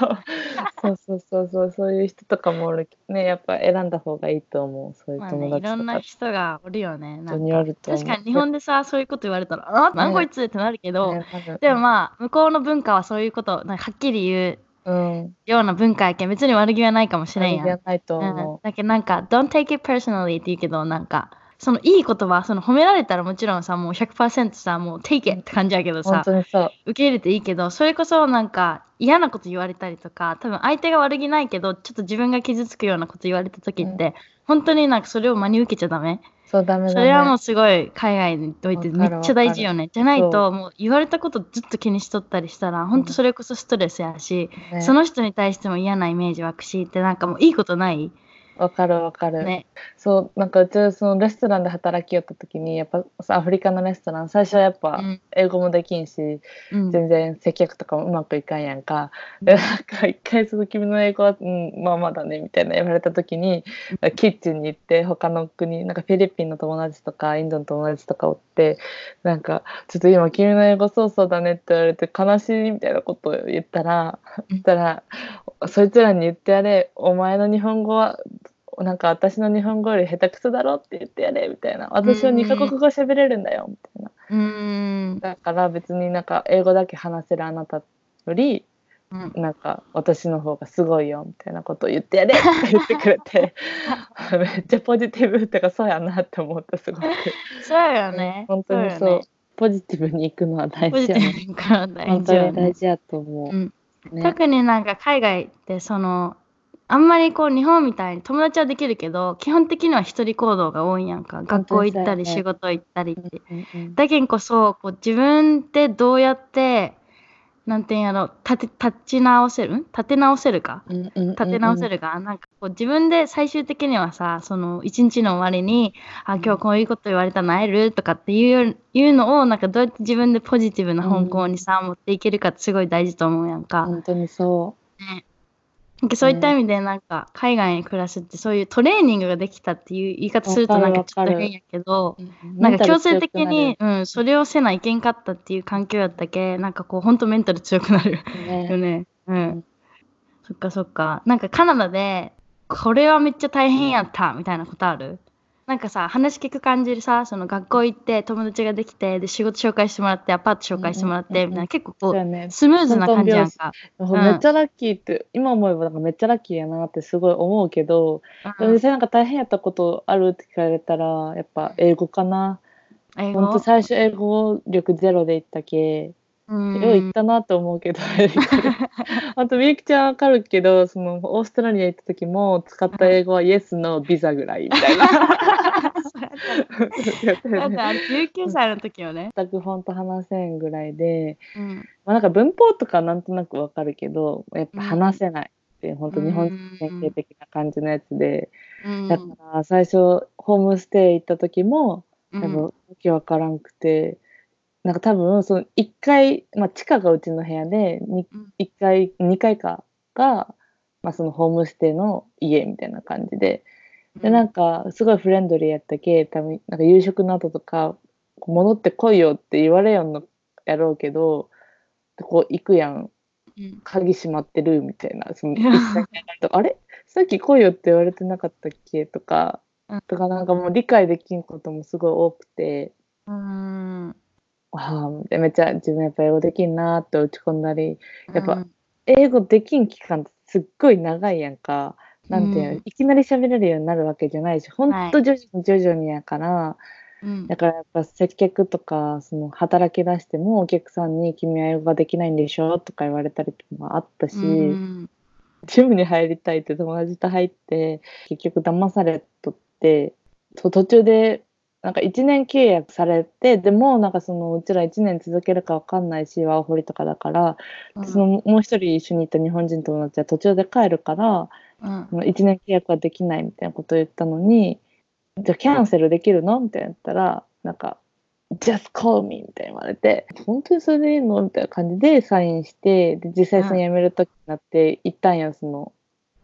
そうそうそうそう、そういう人とかもおるね、やっぱ選んだ方がいいと思う、そういう友達とか。いろんな人がおるよね。なんか確かに日本でさ、そういうこと言われたら、あ、なんこいつってなるけど、ねでもまあ、向こうの文化はそういうこと、なんかはっきり言ううん、ような文化やけん、別に悪気はないかもしれんやん。じゃないとうん思、だけどなんか、don't take it personally って言うけど、なんか、そのいい言葉、その褒められたらもちろんさ、もう100%さ、もう take it って感じやけどさ。受け入れていいけど、それこそなんか、嫌なこと言われたりとか多分相手が悪気ないけどちょっと自分が傷つくようなこと言われた時って、本当になんかそれを真に受けちゃダメ。そうダメだね。それはもうすごい海外においてめっちゃ大事よね。じゃないそともう言われたことずっと気にしとったりしたら本当それこそストレスやし、ね。その人に対しても嫌なイメージ湧くしってなんかもういいことないわかるわかる。ね。そうなんかうちはそのレストランで働きよった時にやっぱさアフリカのレストラン最初はやっぱうん。英語もできんし、うん。全然接客とかもうまくいかんやんか。でなんか一回その君の英語は、うん、まあまだねみたいな言われた時にキッチンに行って他の国なんかフィリピンの友達とかインドの友達とかおってなんかちょっと今君の英語そうそうだねって言われて悲しいみたいなことを言ったらうん。言ったらそいつらに言ってやれお前の日本語はなんか私の日本語より下手くそだろって言ってやれみたいな。私は2カ国語喋れるんだよみたいな。うーん。だから別になんか英語だけ話せるあなたよりうん。なんか私の方がすごいよみたいなことを言ってやれって言ってくれて。めっちゃポジティブってかそうやなって思ったすごく。そうよね。本当にそう。よね。ポジティブに行くのは大事やなィブから大本当に大事やと思う、うん。ね、特になんか海外ってそのあんまりこう日本みたいに友達はできるけど基本的には一人行動が多いやんか。学校行ったり仕事行ったりって。うんうんだけんこそこう自分でどうやってなんていうんやろ立て立ち直せる？ん立て直せるか？うんうんうんうん。立て直せるか、なんかこう自分で最終的にはさその一日の終わりに「あ今日こういうこと言われたの会える?」とかっていういうのをなんかどうやって自分でポジティブな方向にさ、持っていけるかってすごい大事と思うやんか。本当にそねなんかそういった意味でなんか海外に暮らすってそういうトレーニングができたっていう言い方するとなんかちょっと変やけどうなんか強制的に、うん、それをせないけんかったっていう環境やったけなんかこうほんとメンタル強くなるよね。ううんん。そっかそっか。なんかカナダでこれはめっちゃ大変やったみたいなことある？なんかさ話聞く感じでさその学校行って友達ができてで仕事紹介してもらってアパート紹介してもらっうんうんうんうんてみたいな。結構こうね。スムーズな感じやんか。めっちゃラッキーって、今思えばなんかめっちゃラッキーやなってすごい思うけど、うん。実際なんか大変やったことあるって聞かれたらやっぱ英語かな。英語？ほんと最初英語力ゼロで行ったけ、うんよう行ったなって思うけど、あとみゆきちゃんわかるけどそのオーストラリア行った時も使った英語はイエスのビザぐらいみたいな。やった。よねだってあれ19歳の時よね。全くほんと話せんぐらいで、うん。まあ、なんか文法とかなんとなくわかるけどやっぱ話せないっていう、本当日本人典型的な感じのやつで、うん。だから最初ホームステイ行った時もうん。多分わけわからんくて、なんか多分その1階、まあ、地下がうちの部屋でにうん。1階2階かが、まあ、そのホームステイの家みたいな感じで。でなんかすごいフレンドリーやったけ多分なんか夕食の後とか戻ってこいよって言われよんのやろうけどでこう行くやん。うん。鍵閉まってるみたいな。その あれ？さっき来いよって言われてなかったっけ？とか、うん。とかなんかもう理解できんこともすごい多くて。うんああめっちゃ自分やっぱ英語できんなーって落ち込んだりやっぱうん英語できん期間ってすっごい長いやんか。なんていうの、うん。いきなり喋れるようになるわけじゃないしほんと徐々に徐々にやから、うん。だからやっぱ接客とかその働き出してもお客さんに「君は英語ができないんでしょ?」とか言われたりとかもあったし、うん。ジムに入りたいって友達と入って結局騙されとってと途中でなんか1年契約されてでもなんかそのうちら1年続けるか分かんないしワーホリとかだから、そのもう一人一緒に行った日本人友達は途中で帰るからうん。その1年契約はできないみたいなことを言ったのにじゃあキャンセルできるの？みたいな言ったらなんか just call me みたいに言われて本当にそれでいいの？みたいな感じでサインしてで実際その辞める時になって行ったんやその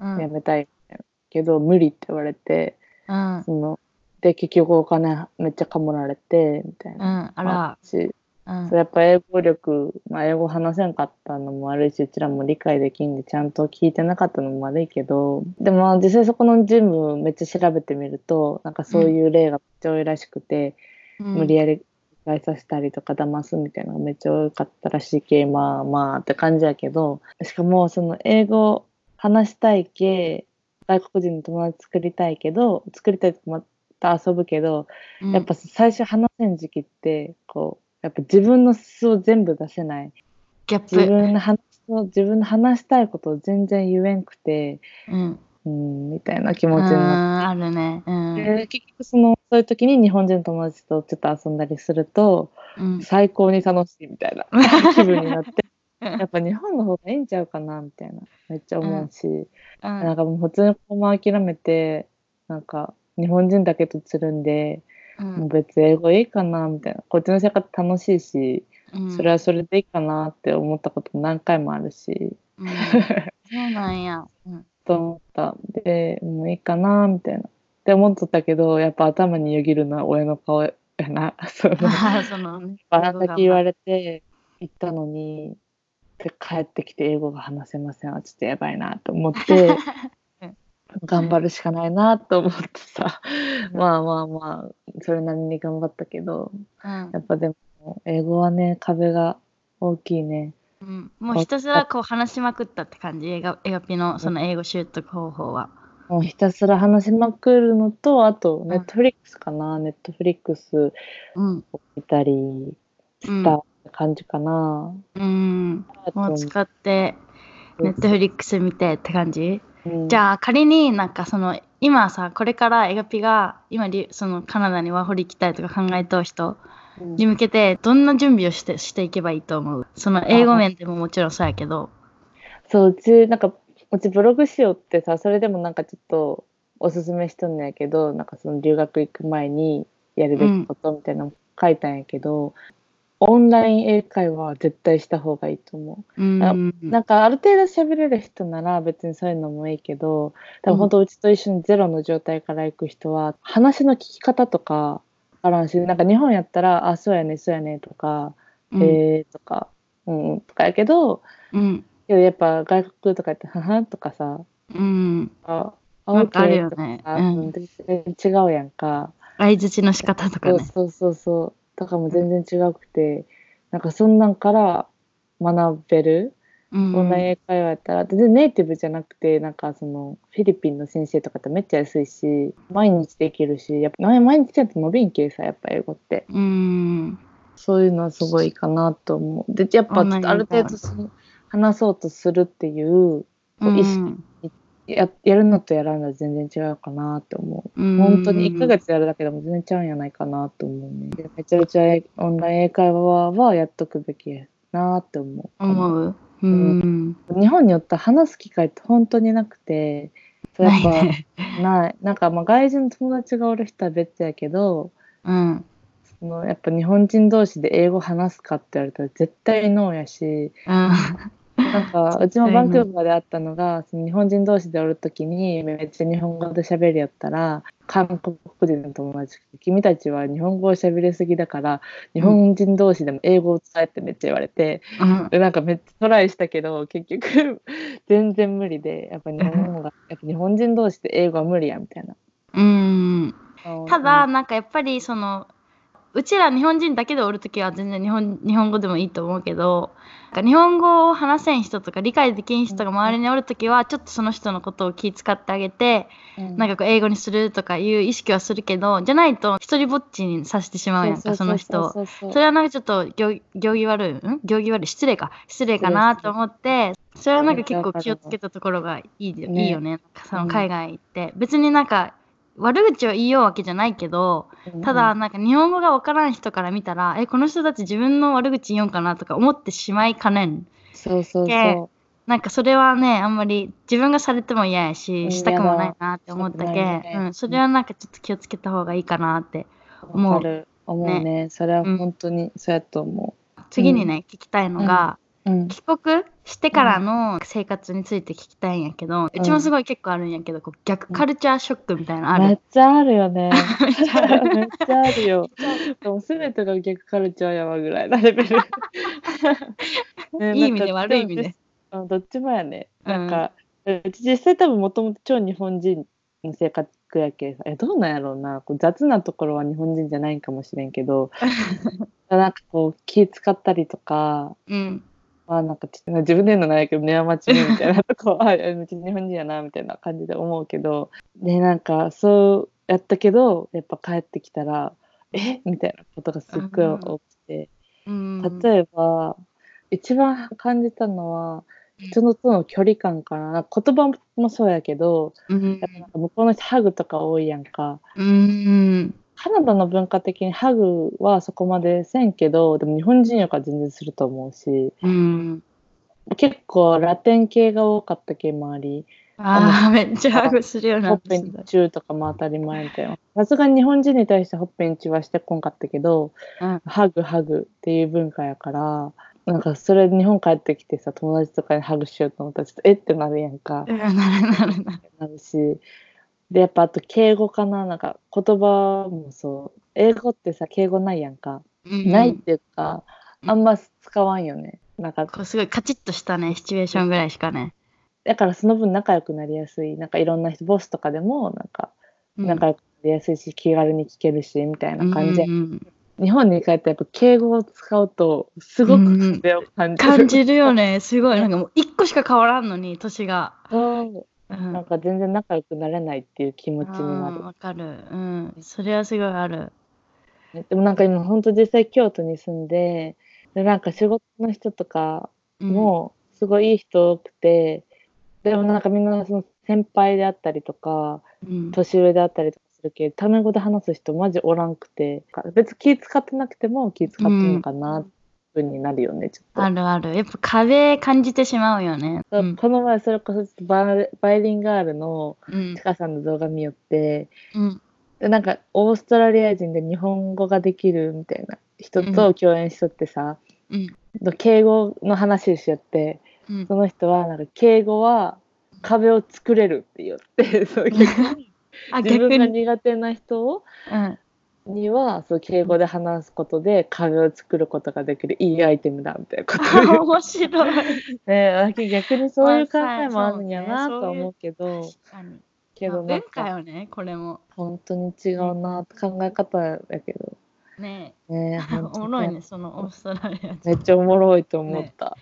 うん。辞めたいみたいな。けど無理って言われてうん。そので結局お金めっちゃかもられてみたいな。うんあら。しうん。それやっぱ英語力、まあ、英語話せんかったのも悪いしうちらも理解できんでちゃんと聞いてなかったのも悪いけどでもまあ実際そこのジムめっちゃ調べてみるとなんかそういう例がめっちゃ多いらしくて、無理やり返させたりとか騙すみたいなのがめっちゃ多かったらしいけまあまあって感じやけどしかもその英語話したいけ外国人の友達作りたいけど作りたいとまた遊ぶけどうんやっぱ最初話せん時期ってこうやっぱ自分の素を全部出せないギャッ自プ。分の話自分の話したいことを全然言えんくて、うん。うん、みたいな気う持ちになっん、あるね。うん。て、結局その、そういう時に日本人の友達とちょっと遊んだりすると、うん。最高に楽しいみたいな 気分になって、やっぱ日本の方がいいんちゃうかなみたいな、めっちゃ思うし、うんなんかもう普通にこのまま諦めて、なんか日本人だけとつるんで、うんもう別に英語いいかなみたいな、こっちの生活楽しいし、うんそれはそれでいいかなって思ったことも何回もあるし、うん そうなんや。うんと思った。で、もういいかなみたいな。って思っとったけど、やっぱ頭によぎるのは親の顔やな。そのあーそのね。あなた言われれて行ったのに、で帰ってきて英語が話せません。あちょっとやばいなと思って、頑張るしかないなと思ってさ、まあまあまあ、それなりに頑張ったけど、うん。やっぱでも、英語はね、壁が大きいね。うん、もうひたすらこう話しまくったって感じ、エガエガピのその英語習得方法は。もうひたすら話しまくるのと、あと、ネットフリックスかな、ネットフリックスうん。を見たりした感じかな。うん。あともう使って、ネットフリックス見てって感じ？うんじゃあ仮になんかその今さこれからエガピが今りそのカナダにワーホリ行きたいとか考えとう人うん。に向けてどんな準備をしてしていけばいいと思う？その英語面でももちろんそうやけど。そう、うち、なんか、うちブログしようってさ、それでもなんかちょっとおすすめしとんのやけど、なんかその留学行く前にやるべきことみたいなの書いたんやけど、オンライン英会話は絶対した方がいいと思う。うん。なんかある程度喋れる人なら別にそういうのもいいけど、多分本当うちと一緒にゼロの状態から行く人は、話の聞き方とか、あらんし、なんか日本やったら、あ、そうやね、そうやね、とか、うん。えーとか、うんうん、とかやけど、うん。けどやっぱ外国とかやって、ははんとかさ、うん。あ、なんかとかうん。うん全然違うやんか。相づちの仕方とかね。そうそうそうそう。とかも全然違くて、なんかそんなんから学べる、うんオンライン英会話やったら、全然ネイティブじゃなくて、なんかそのフィリピンの先生とかってめっちゃ安いし、毎日できるし、やっぱ毎毎日やって伸びんけさ、やっぱ英語って。うんそういうのはすごいかなと思う。で、やっぱある程度その話そうとするっていう、こう意識うんややるのとやらんのは全然違うかなって思う。うん本当に1ヶ月やるだけでも全然ちゃうんやないかなと思うね。でめちゃめちゃオンライン英会話はやっとくべきやなって思う。思ううん日本によって話す機会って本当になくて、やっぱないねない。なんかまあ外人の友達がおる人は別やけど、うんそのやっぱ日本人同士で英語話すかって言われたら絶対ノーやし、うんなんかうちもバンクーバーであったのが、その日本人同士でおるときにめっちゃ日本語で喋りやったら、韓国人の友達が君たちは日本語を喋りすぎだから、日本人同士でも英語を伝えってめっちゃ言われて、うん。でなんかめっちゃトライしたけど、結局全然無理で、やっぱ日本語が、やっぱ日本人同士で英語は無理やみたいな。うん。ただ、うんなんかやっぱりそのうちら日本人だけでおるときは全然日本日本語でもいいと思うけどか日本語を話せん人とか理解できん人が周りにおるときはちょっとその人のことを気遣ってあげてなんかこう英語にするとかいう意識はするけどじゃないと一人ぼっちにさせてしまうやんかその人を。それはなんかちょっと行行儀悪い、ん？行儀悪い、失礼か、失礼かなと思って、それはなんか結構気をつけたところがいい,、ね。いいよね。そのうん。海外行って、別になんか悪口を言いようわけじゃないけど、うんただなんか日本語がわからん人から見たら、え、この人たち自分の悪口言おうかなとか思ってしまいかねん。そうそうでそなんかそれはね、あんまり自分がされても嫌やうし、んしたくもないなって思ったけ、ねうん、それはなんかちょっと気をつけた方がいいかなって。う。思うる。思うね。それは本当にそうやと思次にね、聞きたいのが、う。うん。帰国してからの生活について聞きたいんやけど、うちもすごい結構あるんやけど、こう逆カルチャーショックみたいなのある？めっちゃあるよね。めっちゃあるよ。でも全てが逆カルチャーやわぐらいなレベル。ね いい意味で悪い意味で。うんどっちもやね。うんなんか、うち実際多分もともと超日本人の性格やけさ、え、どうなんやろうな。こう雑なところは日本人じゃないんかもしれんけど、なんかこう気使ったりとか、うん。まあなんか自分で言うのないけど、ネアマチみたいなとこ、あ、うち日本人やな、みたいな感じで思うけど、で、なんかそうやったけど、やっぱ帰ってきたら、え？みたいなことがすっごい多くて、うん、例えば、一番感じたのは人のとの距離感かな。言葉もそうやけどうん。やっぱなんか向こうの人ハグとか多いやんか。うんカナダの文化的にハグはそこまでせんけどでも日本人よりか全然すると思うし。うん。結構ラテン系が多かった系もあり。ああめっちゃハグするようにほっぺなってにチューとかも当たり前みたいなさすがに日本人に対してほっぺにチューはしてこんかったけどうん。ハグハグっていう文化やからなんかそれ日本帰ってきてさ友達とかにハグしようと思ったらちょっとえってなるやんか。うんなるなるなる。なるしでやっぱあと敬語かな？なんか言葉もそう。英語ってさ敬語ないやんか、うんないっていうかうん。あんま使わんよね。なんかこうすごいカチッとしたねシチュエーションぐらいしかね。だからその分仲良くなりやすい。なんかいろんな人ボスとかでもなんか仲良くなりやすいし、気軽に聞けるしみたいな感じ。で、うんうん。日本に帰ってやっぱ敬語を使うとすごく壁を感じる、感じるよね。すごい。なんかもう一個しか変わらんのに年が、そううん。なんか全然仲良くなれないっていう気持ちになる。わかる。うん。それはすごいある。でもなんか今本当実際京都に住んででなんか仕事の人とかうん。もすごいいい人多くて、でもなんかみんなその先輩であったりとかうん。年上であったりとかするけどタメ語で話す人マジおらんくて別に気使ってなくても気使ってるのかなってふうになるよねちょっと。あるある。やっぱ壁感じてしまうよね。そううん。この前それこそバイバイリンガールのうん。ちかさんの動画見よってうん。でなんかオーストラリア人で日本語ができるみたいな人と共演しとってさ、うん。の敬語の話をしよってうん。その人はなんか敬語は壁を作れるって言ってそう 逆にあ自分が苦手な人をうんにはそう敬語で話すことで壁を作ることができるいいアイテムだみたいなこと 面白い。ね逆にそういう考えもあるんやなと思うけど。確かに。けどまあ文化よねこれも本当に。違うな考え方やけどねねえ本当おもろいねそのオーストラリアめっちゃおもろいと思った。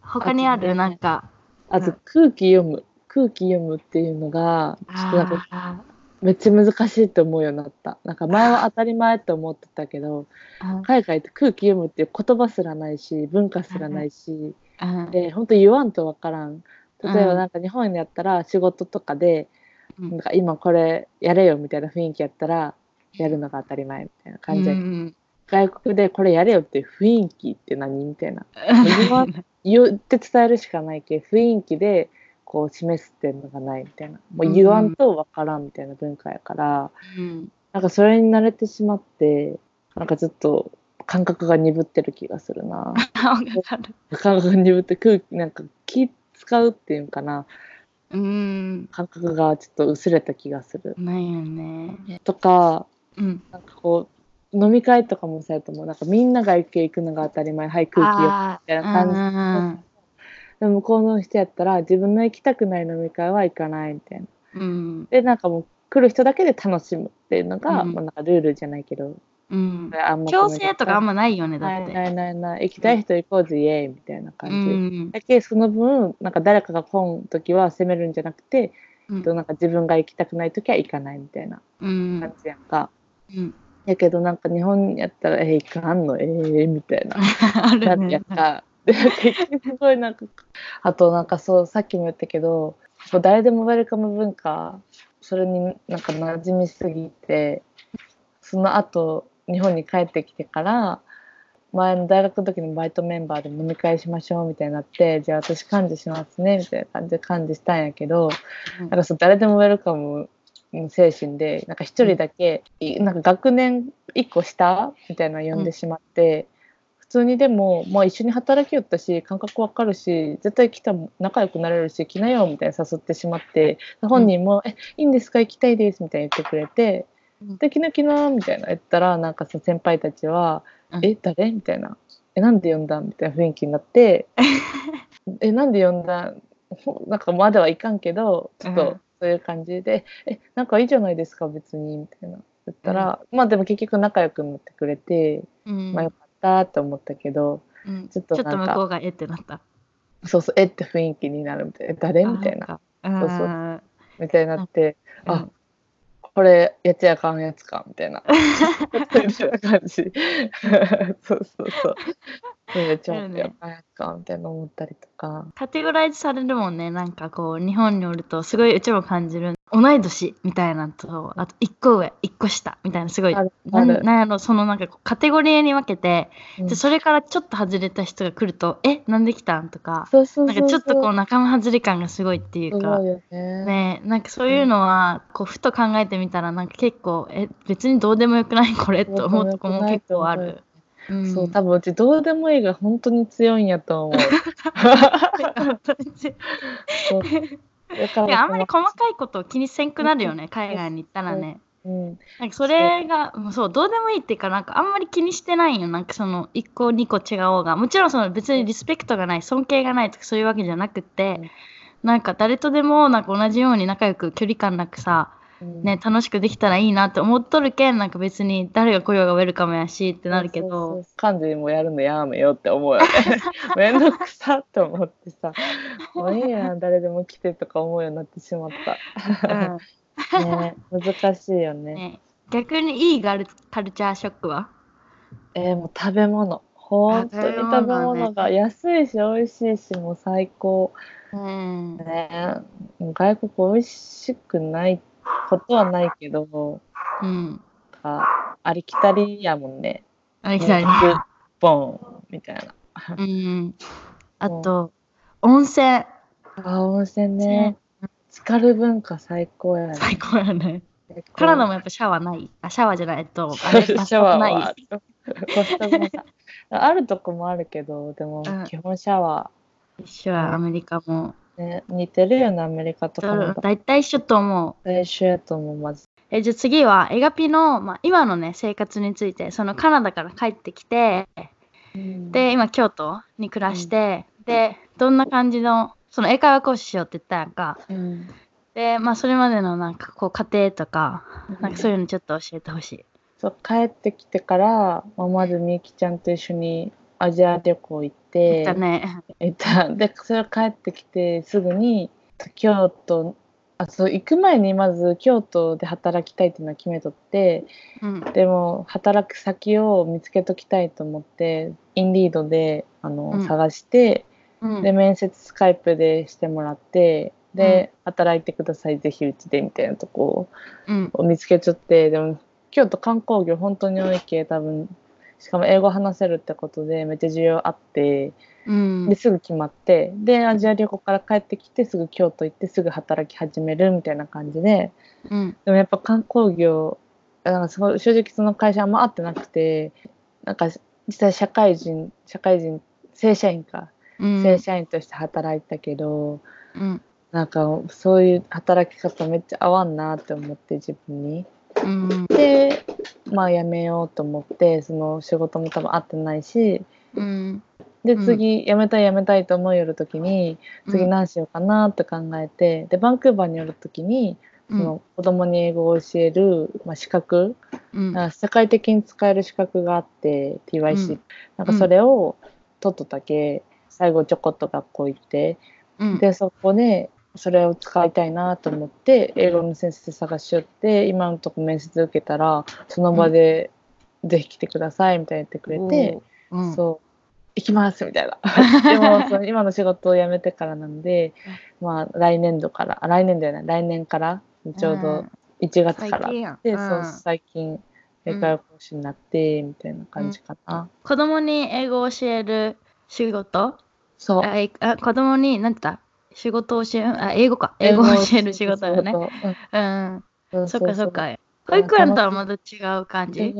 他に。あるなんかあと空気読む空気読むっていうのがちょっとなんかあめっちゃ難しいって思うようになった。なんか前は当たり前って思ってたけどー海外って空気読むっていう言葉すらないし文化すらないしうんで本当言わんとわからん。例えばうんなんか日本にやったら仕事とかでうん。なんか今これやれよみたいな雰囲気やったらやるのが当たり前みたいな感じで、うん外国でこれやれよっていう雰囲気って何みたいな。言って伝えるしかないけど雰囲気でこう示すっていうのがないみたいな。もう言わんとわからんみたいな文化やから、うん。なんかそれに慣れてしまってなんかずっと感覚が鈍ってる気がするな。感覚が鈍って空気なんか気使うっていうんかな。うん。感覚がちょっと薄れた気がする。ないよね。とかうん。なんかこう飲み会とかもそうやと思う。なんかみんなが行く行くのが当たり前はい空気よあみたいな感じ感でも向こうの人やったら自分の行きたくない飲み会は行かないみたいな。じうん。でなんかもう来る人だけで楽しむっていうのが、うん。まあ、なんかルールじゃないけど、うん。あんま強制とかあんまないよねだって。ないないない。ない行きたい人行こうぜ、イエーイみたいなう感じ。ん。だけどその分なんか誰かが来ん時は責めるんじゃなくて、うん。なんか自分が行きたくない時は行かないみたいなうん。感じやんか。うん。やけどなんか日本やったら「え行かんの？ええみたいな。あるね。やった。すごいなんかあとなんかそうさっきも言ったけど誰でもウェルカム文化それになんか馴染みすぎてその後日本に帰ってきてから前の大学の時のバイトメンバーで飲み会しましょうみたいになってじゃあ私幹事しますねみたいな感じで幹事したんやけどなんかそう誰でもウェルカムの精神でなんか一人だけ、いなんか学年一個下みたいなの呼んでしまって、普通にでも、まあ、一緒に働きよったし感覚わかるし絶対来たら仲良くなれるし来なよみたいな誘ってしまって本人も「えいいんですか？行きたいです」みたいに言ってくれてうん「できなきな」みたいな言ったらなんかその先輩たちは「うん。え誰?」みたいな「えなんで呼んだ？ん?」みたいな雰囲気になって「えなんで呼んだ？ん?」ほなんかまではいかんけどちょっとうん。そういう感じで「えなんかいいじゃないですか別に」みたいな。言ったら、まあでも結局仲良くなってくれて、うん。まあよかったって思ったけどうん。ちょっとなんかちょっと向こうがえってなった。そうそうえって雰囲気になる。みたいな「え誰?」みたいな。なそうそう。あみたいになって「ーあこれやっちゃあかんやつか」みたいな。みたいな感じ。そうそうそうそれちょっとやばいかみたいな思ったりとか。カテゴライズされるもんねなんかこう日本におるとすごいうちも感じる同い年みたいなのとあと1個上1個下みたいなすごいなんなんやろそのなんかこうカテゴリーに分けてうんでそれからちょっと外れた人が来ると「えなんで来たん?」とかそうそうそうなんかちょっとこそう仲間外れ感がすごいっていうかすごいよね。ねなんかそういうのはこうふと考えてみたらなんか結構え別にどうでもよくないこれと思うとこも結構ある。うん。そう多分うちどうでもいいが本当に強いんやと思う。だかいやあんまりこ細かいことを気にせんくなるよね海外に行ったらね。のうん。なんかそれがもうそうどうでもいいっていうかなんかあんまり気にしてないよ。なんかその1個2個違おうが。もちろんその別にリスペクトがない尊敬がないとかそういうわけじゃなくて、うん。なんか誰とでもなんか同じように仲良く距離感なくさ、うんね、楽しくできたらいいなって思っとるけんなんか別に誰が来ようがウェルカムやしってなるけどそう漢字もやるのやめよって思うよね。めんどくさって思ってさ、もういいやん 誰でも来てとか思うようになってしまった。ね難しいよね。ね、逆にいいガルカルチャーショックは？えーもう食べ物。本当に食べ物が安いし美味しいしもう最高。うんね外国美味しくないことはないけど、うん。あありきたりやもんね。あれ来たね。もうボンみたいな。うん。あと温泉。あ温泉ね。浸かる文化最高やね。最高やね。カナダもやっぱシャワーない？あシャワーじゃないと あれシャワー。ない。あるとこもあるけどでもうん。基本シャワ一緒やアメリカも。ー、ね、似てるよねアメリカとかも。大体一緒と思う。最初やと思うまず。えじゃあ次はエガピの、まあ、今のね生活についてそのカナダから帰ってきてで今京都に暮らして、でどんな感じのその英会話講師しようって言ったやんか。うん。でまあそれまでのなんかこう家庭とかなんかそういうのちょっと教えてほしい。そう帰ってきてから、まあ、まずみゆきちゃんと一緒にアジア旅行行ってだね。行った。でそれ帰ってきてすぐに京都あそう行く前にまず京都で働きたいっていうのは決めとってうん。でも働く先を見つけときたいと思ってインリードであの、うん。探してうん。で面接スカイプでしてもらってで、働いてくださいぜひうちでみたいなとこうん。を見つけちゃってでも京都観光業本当に多いけ多分しかも英語話せるってことでめっちゃ需要あってうん。ですぐ決まってでアジア旅行から帰ってきてすぐ京都行ってすぐ働き始めるみたいな感じでうん。でもやっぱ観光業なんか正直その会社あんま合ってなくてなんか実際社会人社会人正社員か、うん。正社員として働いたけどうん。なんかそういう働き方めっちゃ合わんなって思って自分に。うん。でまあ辞めようと思ってその仕事も多分合ってないし。うん。で次辞めたい辞めたいと思いよる時に次何しようかなって考えてでバンクーバーに寄る時にその子供に英語を教える、まあ、資格うん。世界的に使える資格があって TYC、うん。なんかそれを取っとったけ最後ちょこっと学校行ってうん。でそこでそれを使いたいなと思って英語の先生探しよって今のとこ面接受けたらその場でぜひ来てくださいみたいに言ってくれて、うん。そう。行きますみたいな。でもその今の仕事を辞めてからなんで、まあ来年度からあ来年だよね来年からちょうど1月から。最近や。んで、うん。そう最近英会話講師になってみたいな感じかな、子供に英語を教える仕事？そう。あ子供に何て言った？仕事を教えるあ英語か。英語。を教える仕事だよね。そううん。そっかそっか。う保育園とはまた違う感じ？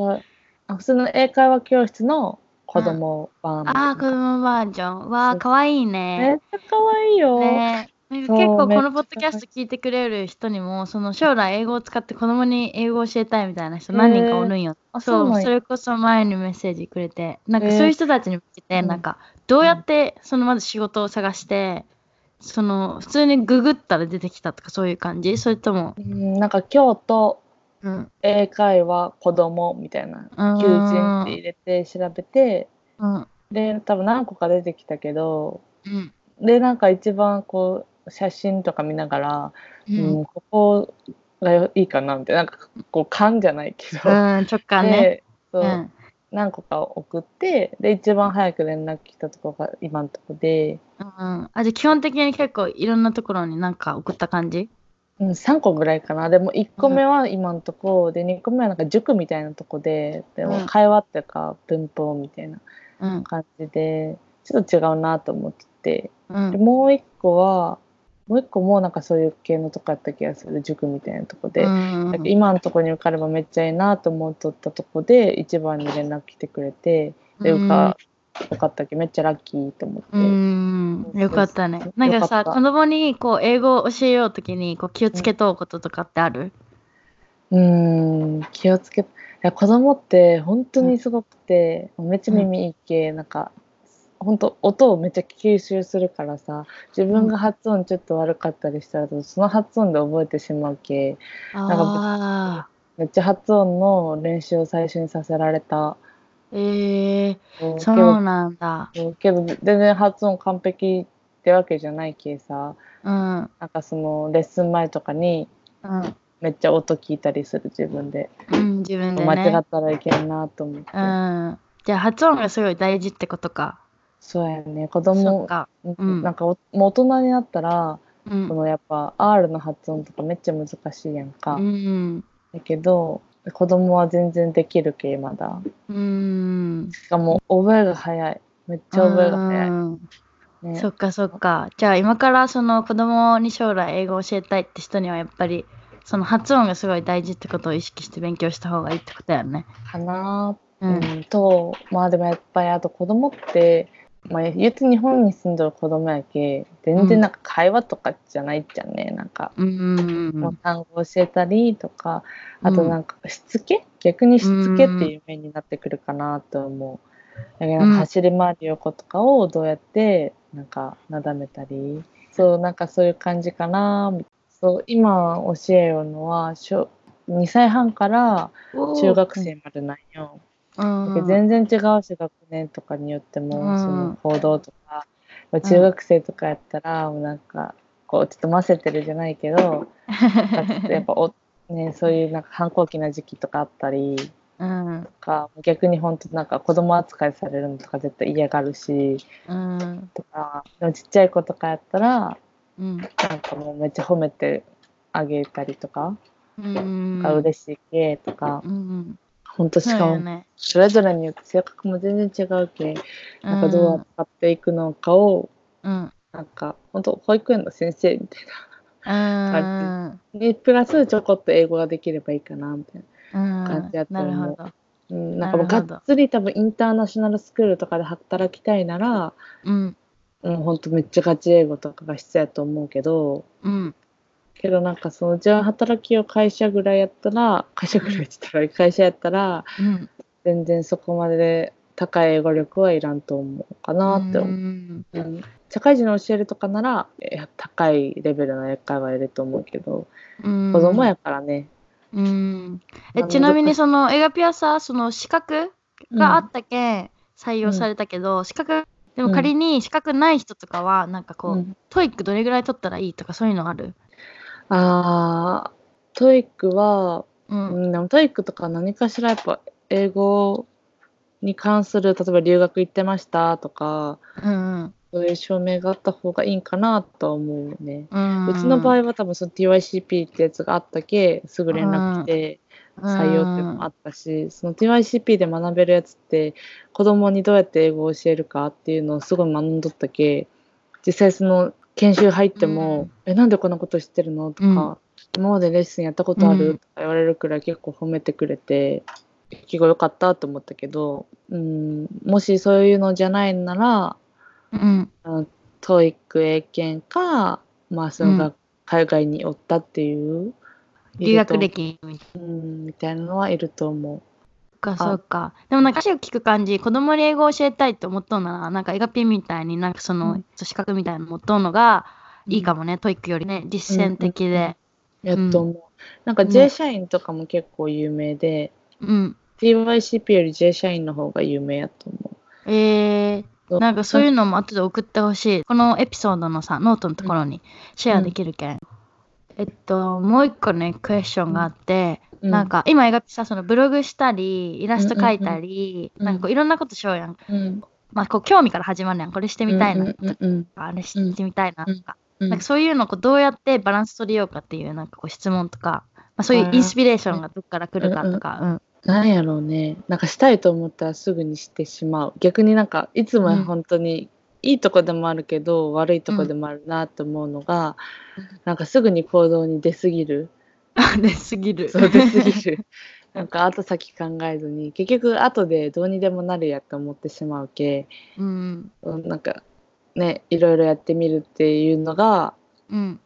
普通の英会話教室の子供版、ああ子供バージョン。わあかわいいめねっちゃ可愛いよ、ね。結構このポッドキャスト聞いてくれる人にもその将来英語を使って子供に英語を教えたいみたいな人何人かおるんよ、あそうそれこそ前にメッセージくれて。なんかそういう人たちに向けてうん。なんかどうやってそのまず仕事を探してその普通にググったら出てきたとかそういう感じ？それとも？うんなんか京都うん。英会話子供みたいなうん。求人って入れて調べてうん。で多分何個か出てきたけどうん。でなんか一番こう写真とか見ながら、ううんんここがいいかなみたいな。なんかこう勘じゃないけど、うん直感ね何個か送ってで一番早く連絡来たところが今のとこで、うん。あ、じゃあ基本的に結構いろんなところになんか送った感じ？うん、3個ぐらいかなでも1個目は今のとこで2個目はなんか塾みたいなとこででもうん会話っていうか文法みたいなうん。感じでちょっと違うなと思っててうん。でもう1個はもう1個もなんかそういう系のとこやった気がする。塾みたいなとこで。うん。今のとこに受かればめっちゃいいなと思っとったとこで一番に連絡来てくれてで受か受かったっけめっちゃラッキーと思って、うん。よかったね。なんかさ、子供にこう英語を教えようときにこう気をつけとうこととかってある？うーん。気をつけいや子供って本当にすごくて、めっちゃ耳いいけ、なんか本当音をめっちゃ吸収するからさ自分が発音ちょっと悪かったりしたらその発音で覚えてしまうけああ。めっちゃ発音の練習を最初にさせられた。ええそうそうなんだ。けどけど全然発音完璧ってわけじゃないけさうん。なんかそのレッスン前とかにうん。めっちゃ音聞いたりする自分でうん、自分でね。間違ったらいけんなと思って、うん。じゃあ発音がすごい大事ってことか。そうやね子供か。んなんかおもう大人になったら、うんこ。のやっぱ R の発音とかめっちゃ難しいやんか、うん。だけど子供は全然できるけまだうん。しかも覚えが早いめっちゃ覚えが早い、うんねそっかそっか。じゃあ今からその子供に将来英語を教えたいって人にはやっぱりその発音がすごい大事ってことを意識して勉強した方がいいってことだよね。かなう。うんん、とまあでもやっぱりあと子供って、まあ、言うて日本に住んでる子供やけ全然なんか会話とかじゃないじゃんねなんか、うんうんう。もうん。単語教えたりとかあとなんかしつけ、逆にしつけっていう面になってくるかなと思う。だからなん。か走り回る横とかをどうやってなんかなだめたり。そうなんかそういう感じかな。そう今教えようのは小2歳半から中学生までなんよ。うん全然違うし学年とかによっても、うん。その行動とか中学生とかやったら、もうなんかこうちょっとませてるじゃないけど やっぱお、ね、そういうなんか反抗期な時期とかあったりうん。とか逆に本当なんか子供扱いされるのとか絶対嫌がるしうん。とかでもちっちゃい子とかやったらうん。なんかもうめっちゃ褒めてあげたりとか、うんが嬉しいけとか、うん本当しかも。それぞれによって性格も全然違うけなんかどう扱っていくのかを、うん。なんか本当保育園の先生みたいうん。なでプラスちょこっと英語ができればいいかなみたいな、うん。感じやとな思う。るほど。うん、なんかもうがっつり多分インターナショナルスクールとかで働きたいならうん。うん本当めっちゃガチ英語とかが必要やと思うけどうんけどなんかそのじゃあ働きを会社ぐらいやったら会社ぐらいって言ったら会社やったらうん全然そこまで高い英語力はいらんと思うかなって思う。うん。うん社会人の教えるとかならえ高いレベルの英会話いると思うけど、うん。子供やからね。うん。えちなみにそのエガピアさその資格があったけん採用されたけど、資格でも仮に資格ない人とかはなんかこう、うん。 TOEIC どれぐらい取ったらいいとかそういうのある？あー TOEIC は、ううんん、でも TOEIC とか何かしらやっぱ英語に関する例えば留学行ってましたとかうんそういう証明があった方がいいんかなとは思うね。うん。うちの場合は多分その TYCP ってやつがあったけすぐ連絡来て採用っていうのもあったし、その TYCP で学べるやつって子供にどうやって英語を教えるかっていうのをすごい学んどったけ実際その研修入ってもうん「えなんでこんなこと知ってるの?」とか、うん今までレッスンやったことある?」うん。とか言われるくらい結構褒めてくれて結構良かったと思ったけど、うん、もしそういうのじゃないならうん。 TOEIC 英検か、まあ、そのがうん。海外におったっていう、留学歴うん、みたいなのはいると思かそうか。でもなんか話を聞く感じ子供に英語を教えたいって思っとうならなんかエガピンみたいになんかその、うん。資格みたいなの持っとうのがう。いいかもね、 TOEIC よりね実践的で。やっと思う。なんか J 社員とかも結構有名で、うん、TYCP より J 社員の方が有名やと思う。えー、なんかそういうのも後で送ってほしい。このエピソードのさノートのところにシェアできるけん、えっともう一個ねクエスチョンがあって、なん、か今エガピさそのブログしたりイラスト描いたり、うんうんうんなんかこういろんなことしようやん、うん、まあこう興味から始まるやん。これしてみたいな。とか、うんうんうん。あれしてみたいなとか、うん。なんかそういうのをこうどうやってバランス取りようかっていうなんかこう質問とか、まあ、そういうインスピレーションがどっから来るかとか、うん。なんやろうね。なんかしたいと思ったらすぐにしてしまう。逆になんかいつもは本当にいいとこでもあるけど、悪いとこでもあるなと思うのが、うん。なんかすぐに行動に出すぎる。あ 出すぎる。そう出すぎる。なんか後先考えずに結局後でどうにでもなるやと思ってしまうけうん。なんかねいろいろやってみるっていうのがうん。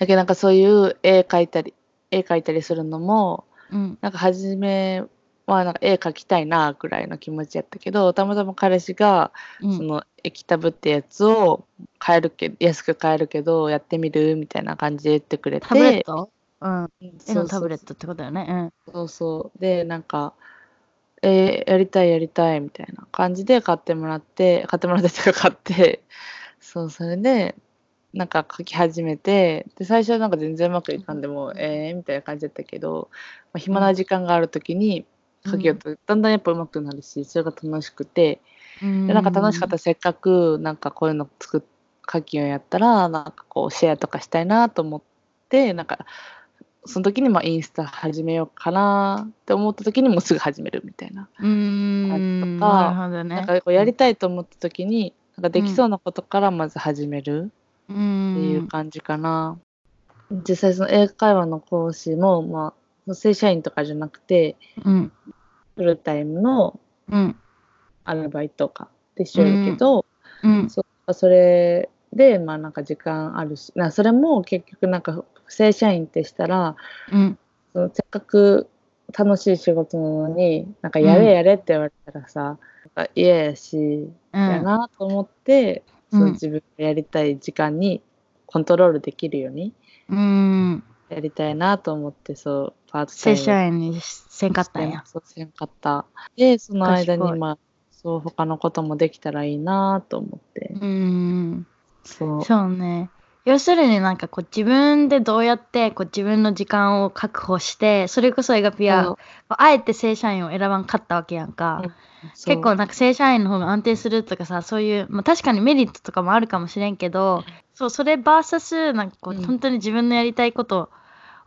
だけどなんかそういう絵描いたり絵描いたりするのもうん。なんか初めはなんか絵描きたいなくらいの気持ちやったけどたまたま彼氏がうん。その液タブってやつを買えるけ安く買えるけどやってみるみたいな感じで言ってくれて。タブレット？うん。絵のタブレットってことだよね。そうそう。でなんかえーやりたいやりたいみたいな感じで買ってもらって買ってもらってとか買って そうそれでなんか書き始めてで最初はなんか全然うまくいかんでもえーみたいな感じだったけど、まあ、暇な時間がある時に書きようとだんだんやっぱうまくなるしそれが楽しくてうん。でなんか楽しかったらせっかくなんかこういうの作っ書きようやったらなんかこうシェアとかしたいなと思ってなんかその時にまあインスタ始めようかなって思った時にもうすぐ始めるみたいな。うーん。とかなるほどね。なんかこうやりたいと思った時になんかできそうなことからまず始めるうっていんう感じかな。実際その英会話の講師もまあ正社員とかじゃなくてうん。フルタイムのうん。アルバイトとかで一緒やけど、うん。そうそれでまあなんか時間あるしなそれも結局なんか正社員ってしたらうん。そのせっかく楽しい仕事なのになんかやれやれって言われたらさ、なんか嫌やしやなと思って、うん。そう自分がやりたい時間にコントロールできるようにうん。やりたいなと思ってそうパート正ム社員にせんかったんや。そうせんかった。でその間にまあそう他のこともできたらいいなと思って、うん。そう。そうね要するになんかこう自分でどうやってこう自分の時間を確保してそれこそエガピアあえて正社員を選ばんかったわけやんか、結構なんか正社員の方が安定するとかさそういう、まあ、確かにメリットとかもあるかもしれんけどそうそれ VS なんかこう、うん。本当に自分のやりたいこと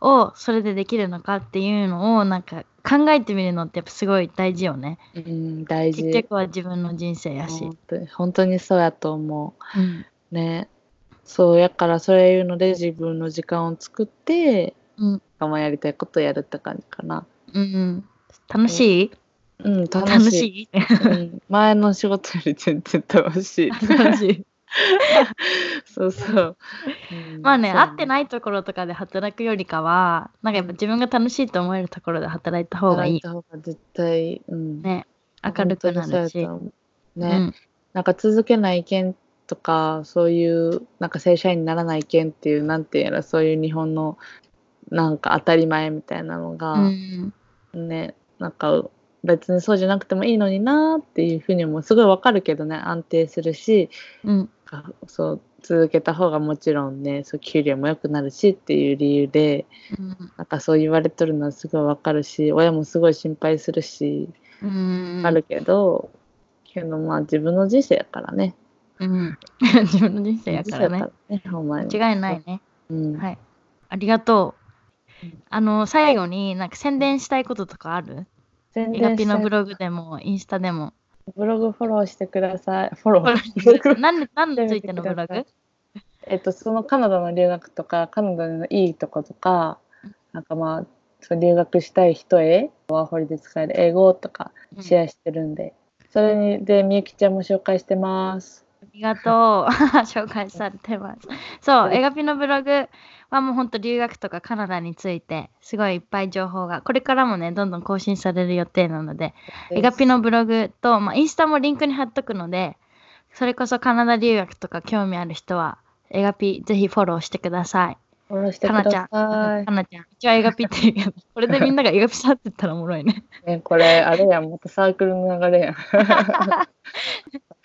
をそれでできるのかっていうのをなんか考えてみるのってやっぱすごい大事よね。うん、大事。結局は自分の人生やし。本、当に本当にそうやと思う。ん。うねそうやからそういうので自分の時間を作ってうん。まあやりたいことやるって感じかな。うんうん、楽しい？うん。楽しい？楽しい。うん、前の仕事より全然楽しい。楽しい。そうそう、うん。まあねそう。合ってないところとかで働くよりかはなんかやっぱ自分が楽しいと思えるところで働いた方がいい。働た方が絶対、うん、ね明るくなるし。ね、うん。なんか続けない意見とかそういうなんか正社員にならない意見っていうなんていうのそういう日本のなんか当たり前みたいなのが、うん。ねなんか別にそうじゃなくてもいいのになっていうふうにもすごいわかるけどね安定するしうん。そう続けた方がもちろんねそう給料も良くなるしっていう理由でうん。なんかそう言われとるのはすごいわかるし親もすごい心配するしうん。あるけど、けどまあ自分の人生やからねうん、自分の人生やからね。ね間違いないね。うん。はい。ありがとう。うん。あの、最後になんか宣伝したいこととかある？宣伝したいのブログでも、インスタでも。ブログフォローしてください。フォロー。何何についてのブログ？えっとそのカナダの留学とかカナダのいいとことかなんかまあそう留学したい人へワーホリで使える英語とかシェアしてるんで、それにでみゆきちゃんも紹介してます。ありがとう。紹介されてます。そう、エガピのブログはもう本当留学とかカナダについてすごいいっぱい情報がこれからもねどんどん更新される予定なのでエガピのブログと、まあ、インスタもリンクに貼っとくのでそれこそカナダ留学とか興味ある人はエガピぜひフォローしてください。フォローしてくかなちゃだん。さかなちゃん。一応エガピって言うけど、これでみんながエガピさんって言ったらおもろいね。い、ね、これあれやんまたサークルの流れやん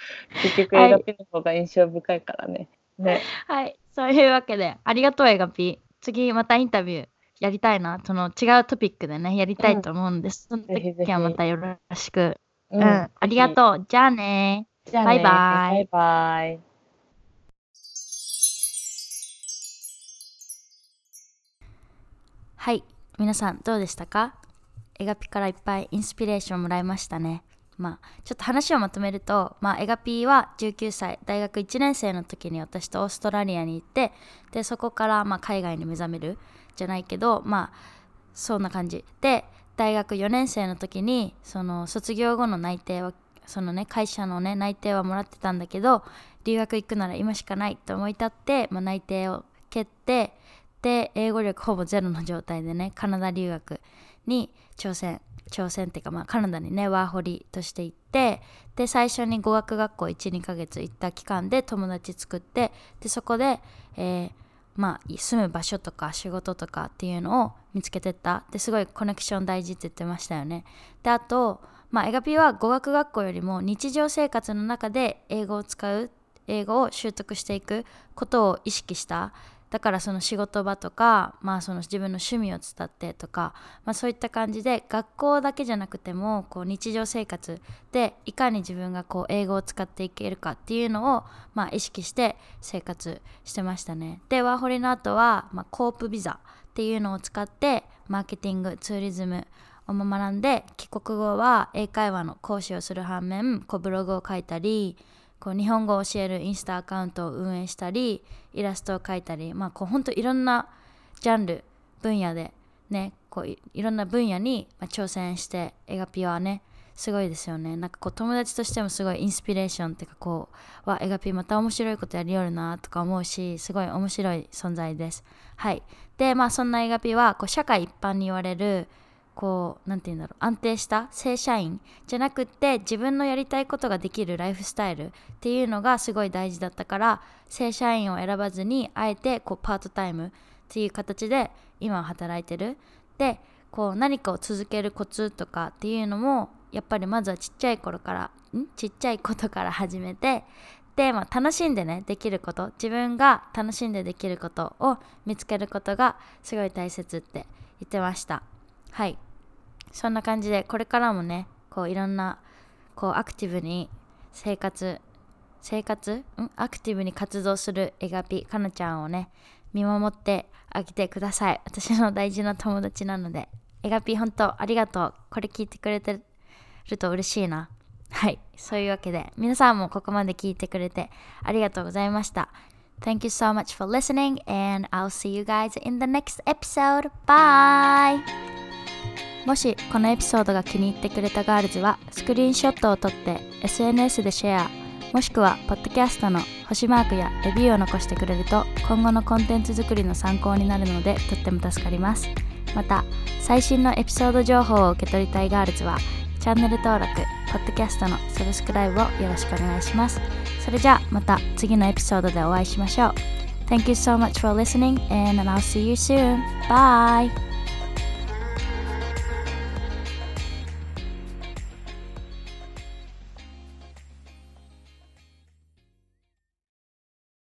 結局はい映画ピの方が印象深いからねねはい。そういうわけで、ありがとうエガピ。次またインタビューやりたいな。その違うトピックでね、やりたいと思うんです。そのぜひぜひ時はまたよろしく。ううん。ありがとう。じゃあね。じゃあねバイバイバイバイ。はい。皆さんどうでしたか？エガピからいっぱいインスピレーションもらいましたね。まあ、ちょっと話をまとめると、まあ、エガピーは19歳、大学1年生の時に私とオーストラリアに行って、で、そこからまあ海外に目覚めるじゃないけど、まあ、そんな感じ。で、大学4年生の時に、その卒業後の内定は、そのね、会社のね、内定はもらってたんだけど、留学行くなら今しかないと思い立って、まあ、内定を蹴って、で、英語力ほぼゼロの状態でね、カナダ留学に挑戦挑戦っていうか、まあ、カナダにねワーホリとして行ってで最初に語学学校12ヶ月行った期間で友達作ってでそこで、えーまあ、住む場所とか仕事とかっていうのを見つけてった。ですごいコネクション大事って言ってましたよね。であと、まあ、エガピは語学学校よりも日常生活の中で英語を使う英語を習得していくことを意識した。だからその仕事場とか、まあ、その自分の趣味を伝ってとか、まあ、そういった感じで学校だけじゃなくてもこう日常生活でいかに自分がこう英語を使っていけるかっていうのを、まあ、意識して生活してましたね。でワーホリの後は、まあ、コープビザっていうのを使ってマーケティングツーリズムを学んで帰国後は英会話の講師をする反面こうブログを書いたりこう日本語を教えるインスタアカウントを運営したりイラストを描いたりまあこうほんといろんなジャンル分野でねこういろんな分野に、挑戦してエガピはねすごいですよね。なんかこう友達としてもすごいインスピレーションっていうかこうわエガピまた面白いことやりよるなとか思うしすごい面白い存在です。はい。でまあそんなエガピはこう社会一般に言われるこうなんて言うんだろう安定した正社員じゃなくって自分のやりたいことができるライフスタイルっていうのがすごい大事だったから正社員を選ばずにあえてこうパートタイムっていう形で今は働いてる。でこう何かを続けるコツとかっていうのもやっぱりまずはちっちゃい頃からん？ちっちゃいことから始めてで、まあ、楽しんでねできること。自分が楽しんでできることを見つけることがすごい大切って言ってました。はい。そんな感じでこれからもねこういろんなこうアクティブに生活生活？ん？アクティブに活動するエガピかなちゃんをね見守ってあげてください。私の大事な友達なので。エガピ本当ありがとう。これ聞いてくれてると嬉しいな。はい。そういうわけで皆さんもここまで聞いてくれてありがとうございました。Thank you so much for listening and I'll see you guys in the next episode. Bye! もしこのエピソードが気に入ってくれたガールズはスクリーンショットを撮って SNS でシェアもしくはポッドキャストの星マークやレビューを残してくれると今後のコンテンツ作りの参考になるのでとっても助かりますまた最新のエピソード情報を受け取りたいガールズはチャンネル登録ポッドキャストのサブスクライブをよろしくお願いしますそれじゃあまた次のエピソードでお会いしましょう Thank you so much for listening and I'll see you soon. Bye!